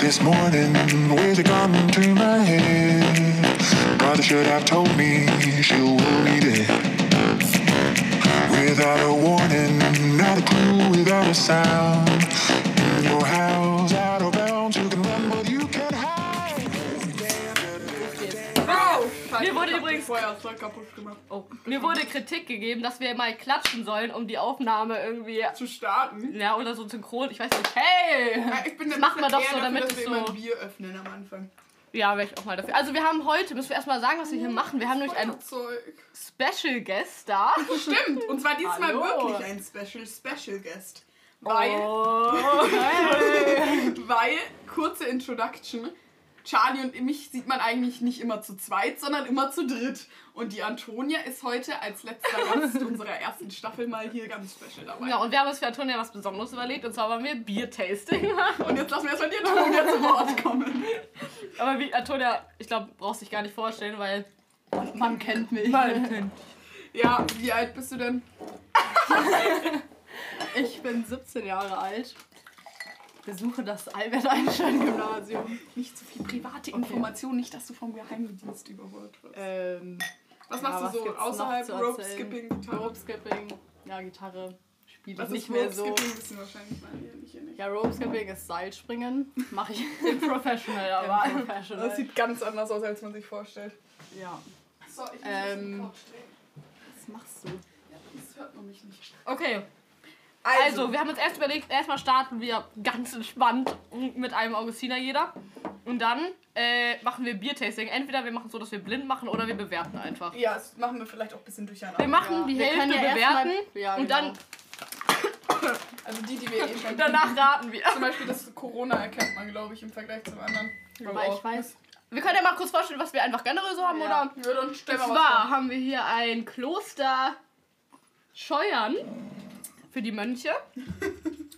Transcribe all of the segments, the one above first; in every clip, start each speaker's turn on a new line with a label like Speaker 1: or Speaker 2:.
Speaker 1: this morning. Where's it gone to my head? Brother should have told me she'll be dead. Without a warning, not a clue, without a sound. In your house, out of bounds, you can run, but you can't hide.
Speaker 2: Mir wurde übrigens
Speaker 3: Feuerzeug kaputt gemacht.
Speaker 2: Oh, mir wurde Kritik gegeben, dass wir mal klatschen sollen, um die Aufnahme irgendwie
Speaker 3: Zu starten.
Speaker 2: ja oder so synchron. Ich weiß nicht. Hey,
Speaker 3: Ja, ich bin
Speaker 2: das machen wir doch so,
Speaker 3: eher
Speaker 2: damit
Speaker 3: dafür,
Speaker 2: es
Speaker 3: dass wir immer
Speaker 2: so
Speaker 3: ein Bier öffnen am Anfang.
Speaker 2: ja, wäre ich auch mal dafür. Also wir haben heute, müssen wir erstmal sagen, was wir hier machen. Wir haben nämlich einen. Special Guest da.
Speaker 3: Stimmt. Und zwar diesmal
Speaker 2: Hallo.
Speaker 3: wirklich ein Special Special Guest. Weil,
Speaker 2: Oh.
Speaker 3: weil, kurze Introduction. Charlie und mich sieht man eigentlich nicht immer zu zweit, sondern immer zu dritt. Und die Antonia ist heute als letzter Gast unserer ersten Staffel mal hier ganz special dabei.
Speaker 2: Ja, und wir haben uns für Antonia was Besonderes überlegt und zwar wollen wir Bier-Tasting machen.
Speaker 3: Und jetzt lassen wir erstmal die Antonia zu Wort kommen.
Speaker 2: Aber wie Antonia, ich glaube, brauchst dich gar nicht vorstellen, weil
Speaker 4: Man kennt mich.
Speaker 3: Ja, wie alt bist du denn?
Speaker 4: Ich bin 17 Jahre alt. Besuche das Albert Einstein Gymnasium.
Speaker 3: Nicht so viel private Informationen, nicht, dass du vom Geheimdienst überholt wirst.
Speaker 4: Ähm,
Speaker 3: Was
Speaker 4: ja,
Speaker 3: machst
Speaker 4: was
Speaker 3: du so außerhalb
Speaker 4: zu
Speaker 3: Rope? Skipping, Gitarre?
Speaker 4: Rope Skipping, ja, Gitarre spiele
Speaker 3: Was
Speaker 4: nicht
Speaker 3: ist
Speaker 4: mehr
Speaker 3: Rope
Speaker 4: so.
Speaker 3: Skipping? Wissen wahrscheinlich mal hier nicht. Hier nicht.
Speaker 4: Ja, Rope Skipping ist Seilspringen. Mache ich
Speaker 2: Professional,
Speaker 4: im
Speaker 2: aber.
Speaker 4: Professional.
Speaker 3: Das sieht ganz anders aus, als man sich vorstellt.
Speaker 4: ja.
Speaker 3: So, ich muss
Speaker 4: Ähm,
Speaker 3: drehen.
Speaker 4: Was machst du?
Speaker 3: Ja, das hört man mich nicht.
Speaker 2: Okay, also, wir haben uns erst überlegt, erstmal starten wir ganz entspannt mit einem Augustiner jeder. Und dann äh, machen wir Biertasting. Entweder wir machen es so, dass wir blind machen oder wir bewerten einfach.
Speaker 3: Ja, das machen wir vielleicht auch ein bisschen durcheinander.
Speaker 2: Wir machen
Speaker 4: Ja,
Speaker 2: die
Speaker 4: wir
Speaker 2: Hälfte
Speaker 4: ja
Speaker 2: bewerten
Speaker 4: erstmal- ja,
Speaker 2: und
Speaker 4: genau.
Speaker 2: dann
Speaker 3: Also die, die wir eh schon
Speaker 2: danach raten wir.
Speaker 3: Zum Beispiel das Corona erkennt man, glaube ich, im Vergleich zum anderen.
Speaker 4: Aber ich weiß.
Speaker 2: Wir können ja mal kurz vorstellen, was wir einfach generell so haben,
Speaker 4: Ja.
Speaker 2: oder?
Speaker 3: Ja, dann stell
Speaker 2: Und
Speaker 3: mal was
Speaker 2: zwar haben wir hier ein Kloster Scheuern für die Mönche.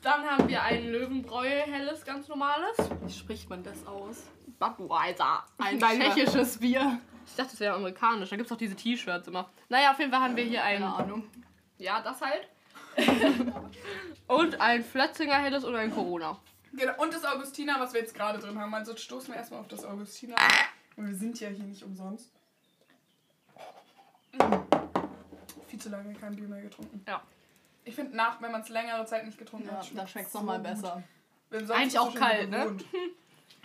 Speaker 2: Dann haben wir ein Löwenbräu helles, ganz normales.
Speaker 4: Wie spricht man das aus?
Speaker 2: Budweiser.
Speaker 4: Ein
Speaker 2: Dein
Speaker 4: tschechisches Bier.
Speaker 2: Ich dachte, das wäre amerikanisch. Da gibt es auch diese T-Shirts immer. Naja, auf jeden Fall haben wir hier ein.
Speaker 4: Keine Ahnung.
Speaker 2: Ja, das halt. und ein Flötzinger helles und ein Corona.
Speaker 3: Genau. Und das Augustiner, was wir jetzt gerade drin haben. Also stoßen wir erstmal auf das Augustiner. Und wir sind ja hier nicht umsonst. Viel zu lange kein Bier mehr getrunken.
Speaker 2: Ja.
Speaker 3: Ich finde, nach, wenn man es längere Zeit nicht getrunken
Speaker 4: Ja,
Speaker 3: hat,
Speaker 4: da schmeckt es
Speaker 3: so
Speaker 4: nochmal besser.
Speaker 2: Eigentlich auch kalt, ne?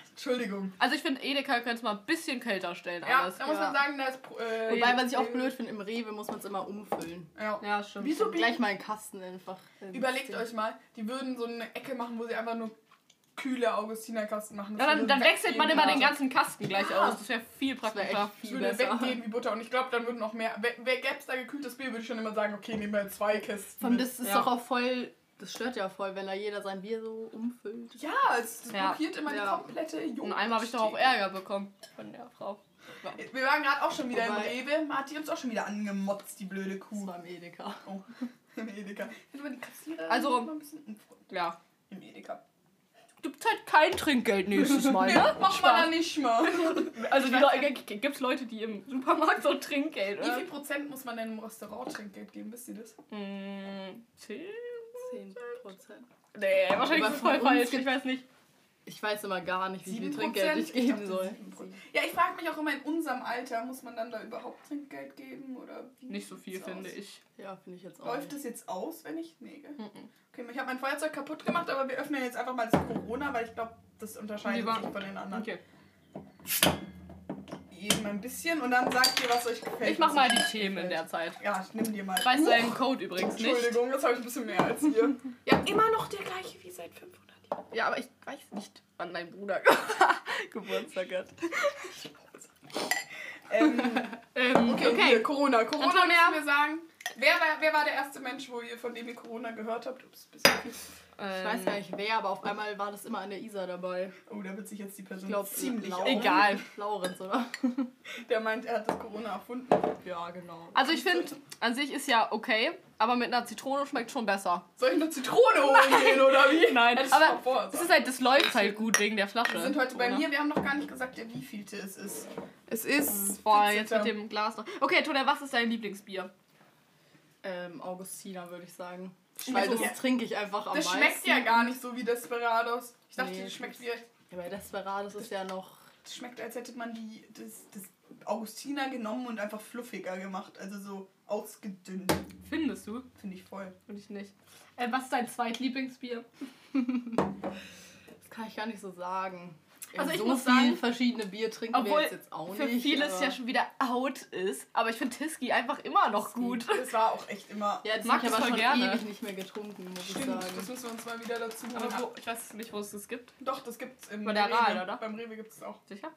Speaker 3: Entschuldigung.
Speaker 2: Also ich finde, Edeka könnte es mal ein bisschen kälter stellen
Speaker 3: Ja,
Speaker 2: alles.
Speaker 3: da muss
Speaker 4: Ja.
Speaker 3: man sagen, da ist. Äh,
Speaker 4: Wobei, was ich auch blöd finde, im Rewe muss man es immer umfüllen.
Speaker 3: Ja.
Speaker 2: Ja, stimmt.
Speaker 3: Wieso
Speaker 4: Gleich mal einen Kasten einfach. ins
Speaker 3: Überlegt euch mal, die würden so eine Ecke machen, wo sie einfach nur kühle Augustinerkasten machen. Das
Speaker 2: Ja, dann, dann wechselt man immer den ganzen Kasten gleich
Speaker 3: Ja.
Speaker 2: aus. Das wäre viel
Speaker 4: Das
Speaker 2: praktischer.
Speaker 3: Das
Speaker 4: viel
Speaker 3: würde weggehen wie Butter. Und ich glaube, dann würden noch mehr. Wer, wer gäbe es da gekühltes Bier, würde ich schon immer sagen, okay, nehmen wir zwei Kästen.
Speaker 4: Von
Speaker 3: mit.
Speaker 4: das ist
Speaker 2: Ja.
Speaker 4: doch auch voll. Das stört ja voll, wenn da jeder sein Bier so umfüllt.
Speaker 3: Ja, es
Speaker 2: Ja.
Speaker 3: blockiert immer die komplette Joghurt.
Speaker 2: Und einmal habe ich doch auch Ärger bekommen von der Frau.
Speaker 3: Wir waren gerade auch schon wieder
Speaker 4: Wobei-
Speaker 3: im Rewe. Hat die uns auch schon wieder angemotzt, die blöde
Speaker 4: Das
Speaker 3: Kuh.
Speaker 4: war im Edeka.
Speaker 3: Oh, im Edeka. Hätte man die Kassiererin
Speaker 2: Also-
Speaker 3: mal ein bisschen umfreundlich.
Speaker 2: Ja.
Speaker 3: Im Edeka.
Speaker 2: Gibt halt kein Trinkgeld nächstes Mal,
Speaker 3: Nee,
Speaker 2: ne?
Speaker 3: macht man dann nicht mal.
Speaker 2: Also die Leute, gibt es Leute, die im Supermarkt so Trinkgeld,
Speaker 3: Wie
Speaker 2: oder?
Speaker 3: viel Prozent muss man denn im Restaurant Trinkgeld geben? Wisst ihr das?
Speaker 2: Hm, 10?
Speaker 4: 10 Prozent.
Speaker 2: Nee, wahrscheinlich ist es voll falsch. Ich weiß nicht.
Speaker 4: Ich weiß immer gar nicht, wie viel
Speaker 3: 7%?
Speaker 4: Trinkgeld ich
Speaker 3: Ich
Speaker 4: geben
Speaker 3: dachte,
Speaker 4: soll.
Speaker 3: 7%. Ja, ich frage mich auch immer, in unserem Alter, muss man dann da überhaupt Trinkgeld geben? Oder wie
Speaker 2: Nicht so viel, finde
Speaker 3: aus?
Speaker 2: ich.
Speaker 4: Ja, finde ich jetzt auch.
Speaker 3: Läuft
Speaker 4: nicht.
Speaker 3: das jetzt aus, wenn ich. Nee, gell?
Speaker 2: Mhm.
Speaker 3: Okay, ich habe mein Feuerzeug kaputt gemacht, aber wir öffnen jetzt einfach mal das Corona, weil ich glaube, das unterscheidet
Speaker 2: Lieber-
Speaker 3: sich von den anderen.
Speaker 2: Okay.
Speaker 3: Eben ein bisschen und dann sagt ihr, was euch gefällt.
Speaker 2: Ich mach mal die Themen in der Zeit.
Speaker 3: Ja, ich nimm dir mal.
Speaker 2: Ich weiß
Speaker 3: Huch,
Speaker 2: deinen Code übrigens nicht.
Speaker 3: Entschuldigung, das habe ich ein bisschen mehr als ihr. ja, immer noch der gleiche wie seit 500 Jahren.
Speaker 2: Ja, aber ich weiß nicht, wann dein Bruder Geburtstag hat.
Speaker 3: Ähm,
Speaker 2: Ähm,
Speaker 3: okay,
Speaker 2: okay.
Speaker 3: Hier, Corona. Corona
Speaker 2: Antonia.
Speaker 3: müssen wir sagen. Wer war, wer war der erste Mensch, wo ihr, von dem ihr Corona gehört habt? Ups, bisschen fies.
Speaker 4: Ich weiß gar nicht wer, aber auf einmal war das immer an der Isar dabei.
Speaker 3: Oh, da wird sich jetzt die Person
Speaker 4: Ich glaube,
Speaker 3: ziemlich
Speaker 4: Lau-
Speaker 3: auf.
Speaker 2: Egal.
Speaker 4: Laurenz, oder?
Speaker 3: Der meint, er hat das Corona erfunden.
Speaker 4: Ja, genau.
Speaker 2: Also ich finde, an sich ist ja okay, aber mit einer Zitrone schmeckt schon besser.
Speaker 3: Soll ich eine Zitrone holen gehen oder wie?
Speaker 2: Nein,
Speaker 3: Hättest
Speaker 2: aber
Speaker 3: vor,
Speaker 2: es ist halt, das läuft halt gut wegen der Flasche.
Speaker 3: Wir sind heute bei
Speaker 2: Oder?
Speaker 3: mir, wir haben noch gar nicht gesagt, der wievielte es ist. Es ist.
Speaker 2: Boah, jetzt
Speaker 3: 14.
Speaker 2: mit dem Glas noch. Okay, Toda, was ist dein Lieblingsbier?
Speaker 4: Ähm, Augustiner, würde ich sagen.
Speaker 3: Ja,
Speaker 4: Weil das trinke ich einfach am
Speaker 3: Das
Speaker 4: meisten.
Speaker 3: schmeckt ja gar nicht so wie Desperados. Ich dachte,
Speaker 4: Nee,
Speaker 3: das schmeckt wie.
Speaker 4: Ja, bei Desperados ist ja noch.
Speaker 3: Es schmeckt, als hätte man die, das, das Augustiner genommen und einfach fluffiger gemacht. Also so ausgedünnt.
Speaker 2: Findest du?
Speaker 3: Finde ich voll.
Speaker 2: Und ich nicht. Äh, was ist dein zweitlieblingsbier?
Speaker 4: Das kann ich gar nicht so sagen.
Speaker 2: Also ich
Speaker 4: so
Speaker 2: muss
Speaker 4: viel
Speaker 2: sagen,
Speaker 4: verschiedene Bier trinken wir
Speaker 2: Obwohl
Speaker 4: jetzt, jetzt auch
Speaker 2: für
Speaker 4: nicht.
Speaker 2: vieles
Speaker 4: aber-
Speaker 2: ja schon wieder out ist. Aber ich finde Tiski einfach immer noch
Speaker 4: Tiski.
Speaker 2: gut.
Speaker 3: Das war auch echt immer.
Speaker 4: Ja, jetzt
Speaker 2: mag
Speaker 4: ich
Speaker 2: das
Speaker 4: aber schon
Speaker 2: gerne.
Speaker 4: ewig nicht mehr getrunken, muss ich
Speaker 3: Stimmt, das
Speaker 4: sagen.
Speaker 3: müssen wir uns mal wieder dazu holen.
Speaker 2: Aber wo, ich weiß nicht, wo es das gibt.
Speaker 3: Doch, das gibt's im
Speaker 2: der
Speaker 3: Rewe.
Speaker 2: Oder?
Speaker 3: Beim Rewe gibt's es auch.
Speaker 2: Sicher?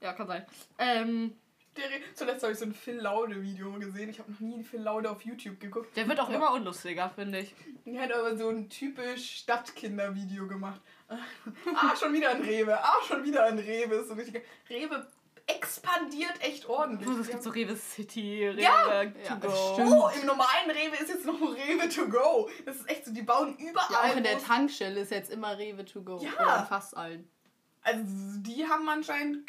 Speaker 2: Ja, kann sein. Ähm,
Speaker 3: Zuletzt habe ich so ein Phil Laude Video gesehen. Ich habe noch nie ein Phil Laude auf YouTube geguckt.
Speaker 2: der wird auch immer unlustiger, finde ich.
Speaker 3: Er hat aber so ein typisch Stadtkinder-Video gemacht. ah, schon wieder ein Rewe. Ah, schon wieder ein Rewe. Ist so richtig. Rewe expandiert echt ordentlich.
Speaker 2: Es gibt so Rewe City, Rewe
Speaker 3: Ja.
Speaker 2: to
Speaker 4: Ja,
Speaker 2: go.
Speaker 4: das stimmt.
Speaker 3: Oh, im normalen Rewe ist jetzt noch ein Rewe to go. Das ist echt so, die bauen überall.
Speaker 4: Ja, auch in der Tankstelle ist jetzt immer Rewe to go.
Speaker 3: Ja.
Speaker 4: Oder fast allen.
Speaker 3: Also, die haben anscheinend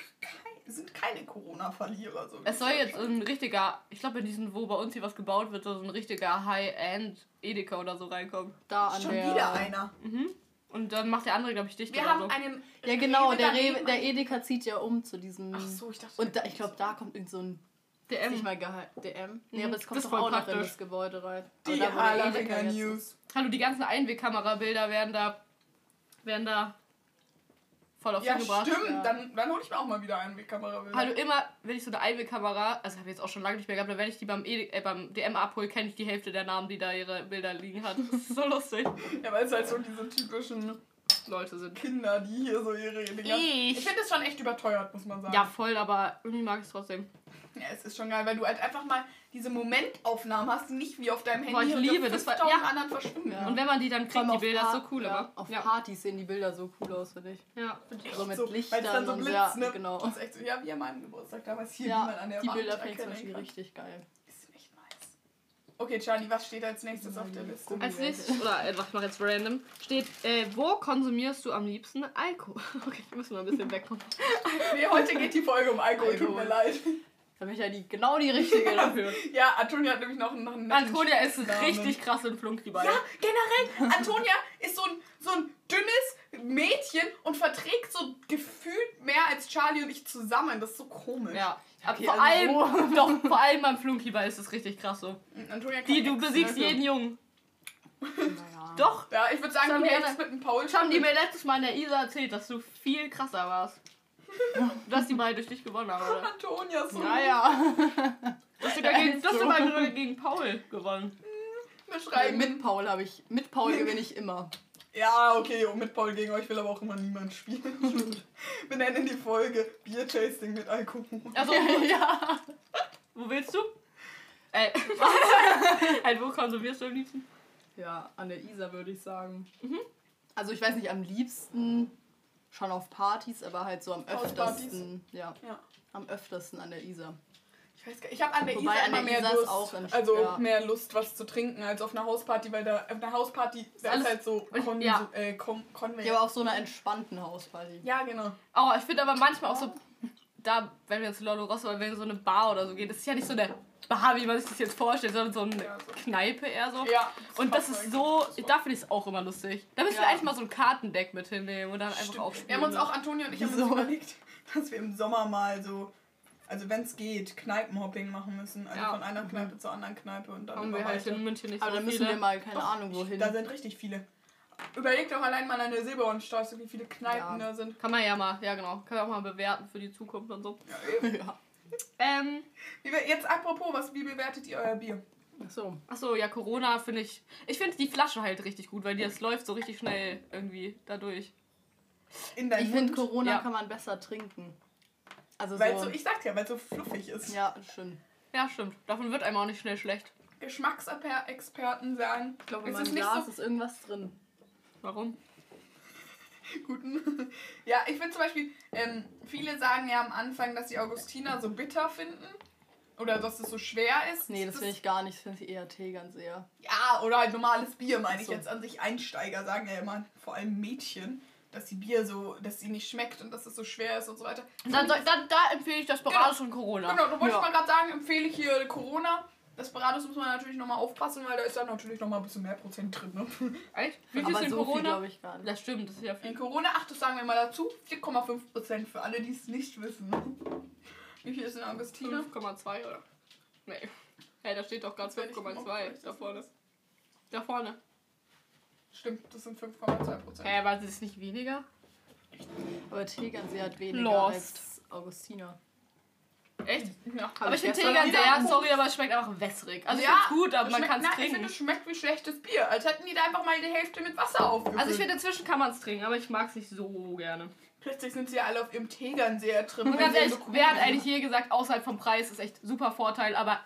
Speaker 3: kei- sind keine Corona-Verlierer. So
Speaker 2: Es soll jetzt ein richtiger, ich glaube in diesen, wo bei uns hier was gebaut wird, so ein richtiger High-End Edeka oder so reinkommen.
Speaker 4: Da an
Speaker 3: schon
Speaker 4: der.
Speaker 3: wieder einer.
Speaker 2: Und dann macht der andere, glaube ich, dicht
Speaker 3: Wir
Speaker 2: oder
Speaker 3: haben
Speaker 2: so.
Speaker 3: einen.
Speaker 4: Ja, genau, der, Rewe, der Edeka zieht ja um zu diesem.
Speaker 3: Ach so, ich dachte.
Speaker 4: Und da, ich glaube, da kommt irgend so ein.
Speaker 2: DM.
Speaker 4: Nicht mal. DM? Nee,
Speaker 2: Mhm,
Speaker 4: aber es kommt doch auch noch in
Speaker 2: praktisch.
Speaker 4: das Gebäude rein.
Speaker 3: die
Speaker 4: jetzt
Speaker 3: News.
Speaker 2: Hallo, die ganzen Einwegkamerabilder werden da, werden da voll auf
Speaker 3: Ja,
Speaker 2: gebracht.
Speaker 3: stimmt.
Speaker 4: Ja.
Speaker 3: Dann, dann hole ich mir auch mal wieder einen mit Kamera.
Speaker 2: Hallo, immer, wenn ich so eine Einwegkamera, also habe ich jetzt auch schon lange nicht mehr gehabt, aber wenn ich die beim, Ede äh, beim DM abhole, kenne ich die Hälfte der Namen, die da ihre Bilder liegen hat. Das ist so lustig.
Speaker 3: Ja, weil es halt so diese typischen
Speaker 2: Leute sind.
Speaker 3: Kinder, die hier so ihre Dinger.
Speaker 2: Ich.
Speaker 3: Ich finde es schon echt überteuert, muss man sagen.
Speaker 2: Ja, voll, aber irgendwie mag ich es trotzdem.
Speaker 3: Ja, es ist schon geil, weil du halt einfach mal diese Momentaufnahmen hast, die nicht wie auf deinem Handy
Speaker 2: Boah, ich liebe das,
Speaker 3: 5000
Speaker 2: ja.
Speaker 3: anderen verschwinden.
Speaker 4: Ja.
Speaker 2: Und wenn man die dann kriegt, die Bilder, ist so cool,
Speaker 4: ja,
Speaker 2: aber.
Speaker 4: Auf
Speaker 2: Ja,
Speaker 4: Partys sehen die Bilder so cool aus, finde ich.
Speaker 2: ja finde ich
Speaker 4: So mit
Speaker 3: So,
Speaker 4: Lichtern
Speaker 3: dann so
Speaker 4: und
Speaker 3: blitzt,
Speaker 4: ja,
Speaker 3: ne?
Speaker 4: genau.
Speaker 3: Das ist echt so, ja, wie an meinem Geburtstag damals hier, wie man
Speaker 4: Ja,
Speaker 3: an der
Speaker 4: die
Speaker 3: Wand
Speaker 4: Bilder finde ich zum Beispiel richtig geil.
Speaker 3: Ist echt nice. Okay, Charlie, was steht als nächstes auf der Liste?
Speaker 2: Als nächstes, oder äh, ich mach jetzt random, steht, äh, wo konsumierst du am liebsten Alkohol? Okay, wir müssen mal ein bisschen wegkommen.
Speaker 3: Nee, heute geht die Folge um Alkohol, tut mir
Speaker 4: Alkohol.
Speaker 3: leid.
Speaker 4: Da bin ich ja die, genau die richtige dafür.
Speaker 3: Ja, Antonia hat nämlich noch noch einen
Speaker 2: Antonia ist richtig krass in Flunkyball.
Speaker 3: Ja, generell, Antonia ist so ein, so ein dünnes Mädchen und verträgt so gefühlt mehr als Charlie und ich zusammen. Das ist so komisch.
Speaker 2: Ja.
Speaker 4: Okay,
Speaker 2: vor
Speaker 4: also
Speaker 2: allem, doch, vor allem beim Flunkyball ist es richtig krass so.
Speaker 3: Antonia
Speaker 2: Die, du besiegst
Speaker 3: ne?
Speaker 2: jeden Jungen.
Speaker 4: Naja.
Speaker 2: Doch.
Speaker 3: Ja, ich würde sagen, du hältst mit dem Paul
Speaker 2: Das haben die mir letztes Mal in der Isa erzählt, dass du viel krasser warst. Du hast die mal durch dich gewonnen, aber. oder?
Speaker 3: Antonia so.
Speaker 4: Naja.
Speaker 2: Du hast sogar gegen, du hast sogar gegen Paul gewonnen.
Speaker 3: Wir
Speaker 4: Nee, mit Paul habe ich. Mit Paul gewinne ich immer.
Speaker 3: Ja, okay, und mit Paul gegen euch will aber auch immer niemand spielen. Wir nennen die Folge Biertasting mit Alkohol.
Speaker 2: Also,
Speaker 4: ja.
Speaker 2: wo willst du? Äh, halt, wo konsumierst du am liebsten?
Speaker 4: Ja, an der Isar würde ich sagen. Also ich weiß nicht, am liebsten schon auf Partys, aber halt so am öftesten. Ja,
Speaker 3: Ja.
Speaker 4: am öftesten an der Isar.
Speaker 3: Ich weiß gar Ich habe an der
Speaker 4: Wobei
Speaker 3: Isar
Speaker 4: an der
Speaker 3: immer mehr
Speaker 4: Isar
Speaker 3: Lust,
Speaker 4: auch
Speaker 3: also
Speaker 4: ja.
Speaker 3: mehr Lust, was zu trinken, als auf einer Hausparty, weil da auf einer Hausparty da ist
Speaker 2: alles-
Speaker 3: halt so Kon
Speaker 2: ja.
Speaker 3: äh, Kon Konvent.
Speaker 4: Ja, aber auf so einer entspannten Hausparty.
Speaker 3: Ja, genau.
Speaker 2: Oh, ich finde aber manchmal auch so, da, wenn wir zu Lolo Rosso oder wenn wir so eine Bar oder so gehen, das ist ja nicht so eine Bar, wie man sich das jetzt vorstellt, sondern so eine
Speaker 3: Ja, so.
Speaker 2: Kneipe eher so.
Speaker 3: Ja.
Speaker 2: Und das ist so, da finde ich es auch immer lustig. Da müssen wir
Speaker 4: Ja.
Speaker 2: eigentlich mal so ein Kartendeck mit hinnehmen und dann einfach
Speaker 3: Stimmt.
Speaker 2: auch
Speaker 3: Wir
Speaker 2: spielen.
Speaker 3: haben uns
Speaker 2: ne?
Speaker 3: auch, Antonia und ich haben uns
Speaker 4: Wieso?
Speaker 3: überlegt, dass wir im Sommer mal so, also wenn es geht, Kneipenhopping machen müssen. Also
Speaker 2: Ja.
Speaker 3: von einer Kneipe zur anderen Kneipe und dann
Speaker 2: haben wir halt in München nicht
Speaker 4: Aber
Speaker 2: so
Speaker 4: da müssen
Speaker 2: viele.
Speaker 4: wir mal, keine
Speaker 3: Doch,
Speaker 4: Ahnung, wohin.
Speaker 3: Da sind richtig viele. Überleg doch allein mal an der Silberhornstraße, wie viele Kneipen
Speaker 4: Ja.
Speaker 3: da sind.
Speaker 2: Kann man ja mal, ja genau, kann man auch mal bewerten für die Zukunft und so.
Speaker 3: Ja, eben.
Speaker 4: ja.
Speaker 2: Ähm,
Speaker 3: Jetzt apropos, was, wie bewertet ihr euer Bier?
Speaker 4: Achso.
Speaker 2: achso, ja, Corona finde ich, ich finde die Flasche halt richtig gut, weil die, das läuft so richtig schnell irgendwie dadurch.
Speaker 3: In deinem
Speaker 4: Ich finde,
Speaker 3: Mund?
Speaker 4: Corona
Speaker 2: Ja.
Speaker 4: kann man besser trinken. Also
Speaker 3: Weil
Speaker 4: so.
Speaker 3: so, ich sag's ja, weil es so fluffig ist.
Speaker 4: ja, stimmt.
Speaker 2: Ja, stimmt. Davon wird einem auch nicht schnell schlecht.
Speaker 3: Geschmacksexperten sagen,
Speaker 4: Ich glaube, in
Speaker 3: es
Speaker 4: meinem
Speaker 3: ist nicht
Speaker 4: Glas
Speaker 3: so
Speaker 4: ist irgendwas drin.
Speaker 2: Warum?
Speaker 3: Guten. ja, ich finde zum Beispiel, ähm, viele sagen ja am Anfang, dass die Augustiner so bitter finden. Oder dass es so schwer ist.
Speaker 4: Nee, das finde ich gar nicht. Das finde ich eher Tee ganz eher.
Speaker 3: Ja, oder halt normales Bier, meine ich
Speaker 4: So.
Speaker 3: jetzt an sich. Einsteiger sagen ja immer, vor allem Mädchen, dass die Bier so, dass sie nicht schmeckt und dass es so schwer ist und so weiter.
Speaker 2: Dann, dann, dann da empfehle ich das Borage und Corona.
Speaker 3: Genau, da wollte
Speaker 4: Ja.
Speaker 3: ich mal gerade sagen, empfehle ich hier Corona. Desperados muss man natürlich nochmal aufpassen, weil da ist dann natürlich nochmal ein bisschen mehr Prozent drin. Ne?
Speaker 2: Echt? Wie viel
Speaker 4: Aber
Speaker 2: ist in
Speaker 4: so viel
Speaker 2: Corona?
Speaker 4: glaube ich gar nicht.
Speaker 2: das stimmt, das ist ja
Speaker 3: In
Speaker 2: viel.
Speaker 3: Corona, ach, das sagen wir mal dazu, 4,5 Prozent für alle, die es nicht wissen. Wie viel ist in Augustine?
Speaker 2: 5,2 oder? Nee. Hey, da steht doch
Speaker 3: mal
Speaker 2: 5,2
Speaker 3: vielleicht
Speaker 2: da vorne. Da vorne.
Speaker 3: Stimmt, das sind 5,2 Prozent.
Speaker 2: Hä, aber es ist nicht weniger?
Speaker 4: Aber Tegernsee hat weniger
Speaker 2: Lost.
Speaker 4: als Augustina.
Speaker 2: Echt?
Speaker 3: Ja.
Speaker 2: Aber ich finde
Speaker 3: wieder
Speaker 2: ja,
Speaker 3: einen
Speaker 2: sorry, aber es schmeckt einfach wässrig. Also
Speaker 3: Ja,
Speaker 2: find's gut, aber man kann es
Speaker 3: na, Ich
Speaker 2: trinken.
Speaker 3: finde, es schmeckt wie schlechtes Bier. Als hätten die da einfach mal die Hälfte mit Wasser aufgefüllt.
Speaker 2: Also ich finde, inzwischen kann man es trinken, aber ich mag es nicht so gerne.
Speaker 3: Plötzlich sind sie ja alle auf ihrem Tegernseher drin.
Speaker 2: Und ganz ehrlich,
Speaker 3: so cool
Speaker 2: wer hat eigentlich je gesagt, außerhalb vom Preis ist echt super Vorteil, aber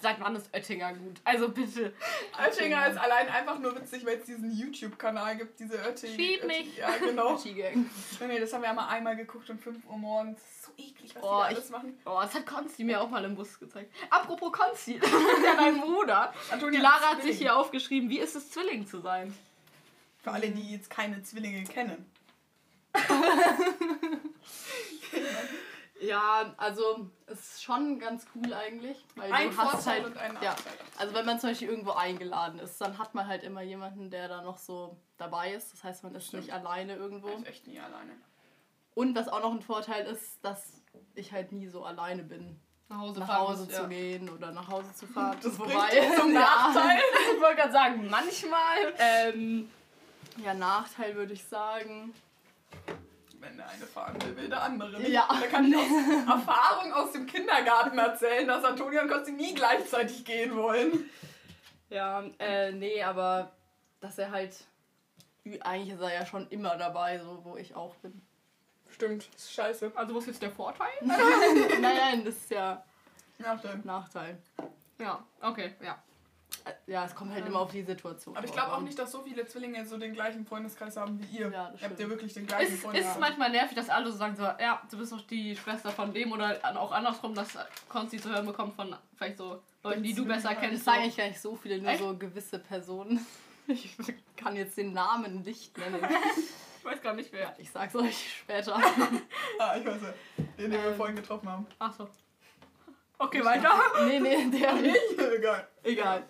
Speaker 2: seit wann ist Oettinger gut? Also bitte.
Speaker 3: Oettinger ist allein einfach nur witzig, weil es diesen YouTube-Kanal gibt, diese Oettinger.
Speaker 2: Schieb mich.
Speaker 3: Ja, genau. Nee, das haben wir ja mal einmal geguckt um 5 Uhr morgens. Ist eklig, was
Speaker 2: Oh,
Speaker 3: die da
Speaker 2: ich-
Speaker 3: alles machen.
Speaker 2: Oh, das hat Konsti mir auch mal im Bus gezeigt. Apropos Konsti, das ist ja dein Bruder.
Speaker 3: Antonia
Speaker 2: Die Lara hat sich hier aufgeschrieben, wie ist es, Zwilling zu sein?
Speaker 3: Für alle, die jetzt keine Zwillinge kennen.
Speaker 4: Ja, also es ist schon ganz cool eigentlich. Weil
Speaker 3: Ein
Speaker 4: du hast halt,
Speaker 3: und ein
Speaker 4: ja. Also wenn man zum Beispiel irgendwo eingeladen ist, dann hat man halt immer jemanden, der da noch so dabei ist. Das heißt, man ist
Speaker 3: Stimmt.
Speaker 4: nicht alleine irgendwo.
Speaker 3: Ich bin echt nie alleine.
Speaker 4: Und was auch noch ein Vorteil ist, dass ich halt nie so alleine bin,
Speaker 2: Nach Hause,
Speaker 4: nach Hause
Speaker 2: musst,
Speaker 4: zu
Speaker 2: ja.
Speaker 4: gehen oder nach Hause zu fahren.
Speaker 3: Das
Speaker 4: Wobei,
Speaker 3: zum
Speaker 4: ja,
Speaker 3: Nachteil.
Speaker 2: Ich wollte gerade sagen, manchmal.
Speaker 4: ähm, ja, Nachteil würde ich sagen.
Speaker 3: Wenn der eine fahren will, will der andere nicht.
Speaker 4: Ja.
Speaker 3: Da kann ich aus Erfahrung aus dem Kindergarten erzählen, dass Antonia und Kosti nie gleichzeitig gehen wollen.
Speaker 4: Ja, äh, nee, aber dass er halt. Eigentlich ist er ja schon immer dabei, so wo ich auch bin.
Speaker 3: Stimmt, ist scheiße.
Speaker 2: Also wo ist jetzt der Vorteil?
Speaker 4: nein, nein, das ist ja
Speaker 3: Nachteil.
Speaker 4: Nachteil.
Speaker 2: Ja, okay, ja.
Speaker 4: Äh, Ja, es kommt halt immer auf die Situation.
Speaker 3: Aber ich glaube auch nicht, dass so viele Zwillinge so den gleichen Freundeskreis haben wie ihr.
Speaker 4: Ja, das
Speaker 3: ihr habt ja wirklich den gleichen
Speaker 2: ist
Speaker 3: Freundeskreis.
Speaker 2: manchmal nervig, dass alle so sagen so, ja, du bist doch die Schwester von dem oder auch andersrum, dass Konsti zu hören bekommt von vielleicht so Leuten, die du besser
Speaker 4: Das
Speaker 2: kennst.
Speaker 4: sagen
Speaker 2: So.
Speaker 4: eigentlich gar nicht so viele, nur
Speaker 2: Echt?
Speaker 4: so gewisse Personen. Ich kann jetzt den Namen nicht nennen.
Speaker 2: Ich weiß gar nicht wer.
Speaker 4: Ich sag's euch später.
Speaker 3: Ah, ich weiß ja. Den, den wir
Speaker 4: Ähm.
Speaker 3: vorhin getroffen haben.
Speaker 2: Ach so. Okay, weiter.
Speaker 4: nee, nee, der nicht.
Speaker 3: Egal.
Speaker 4: Egal.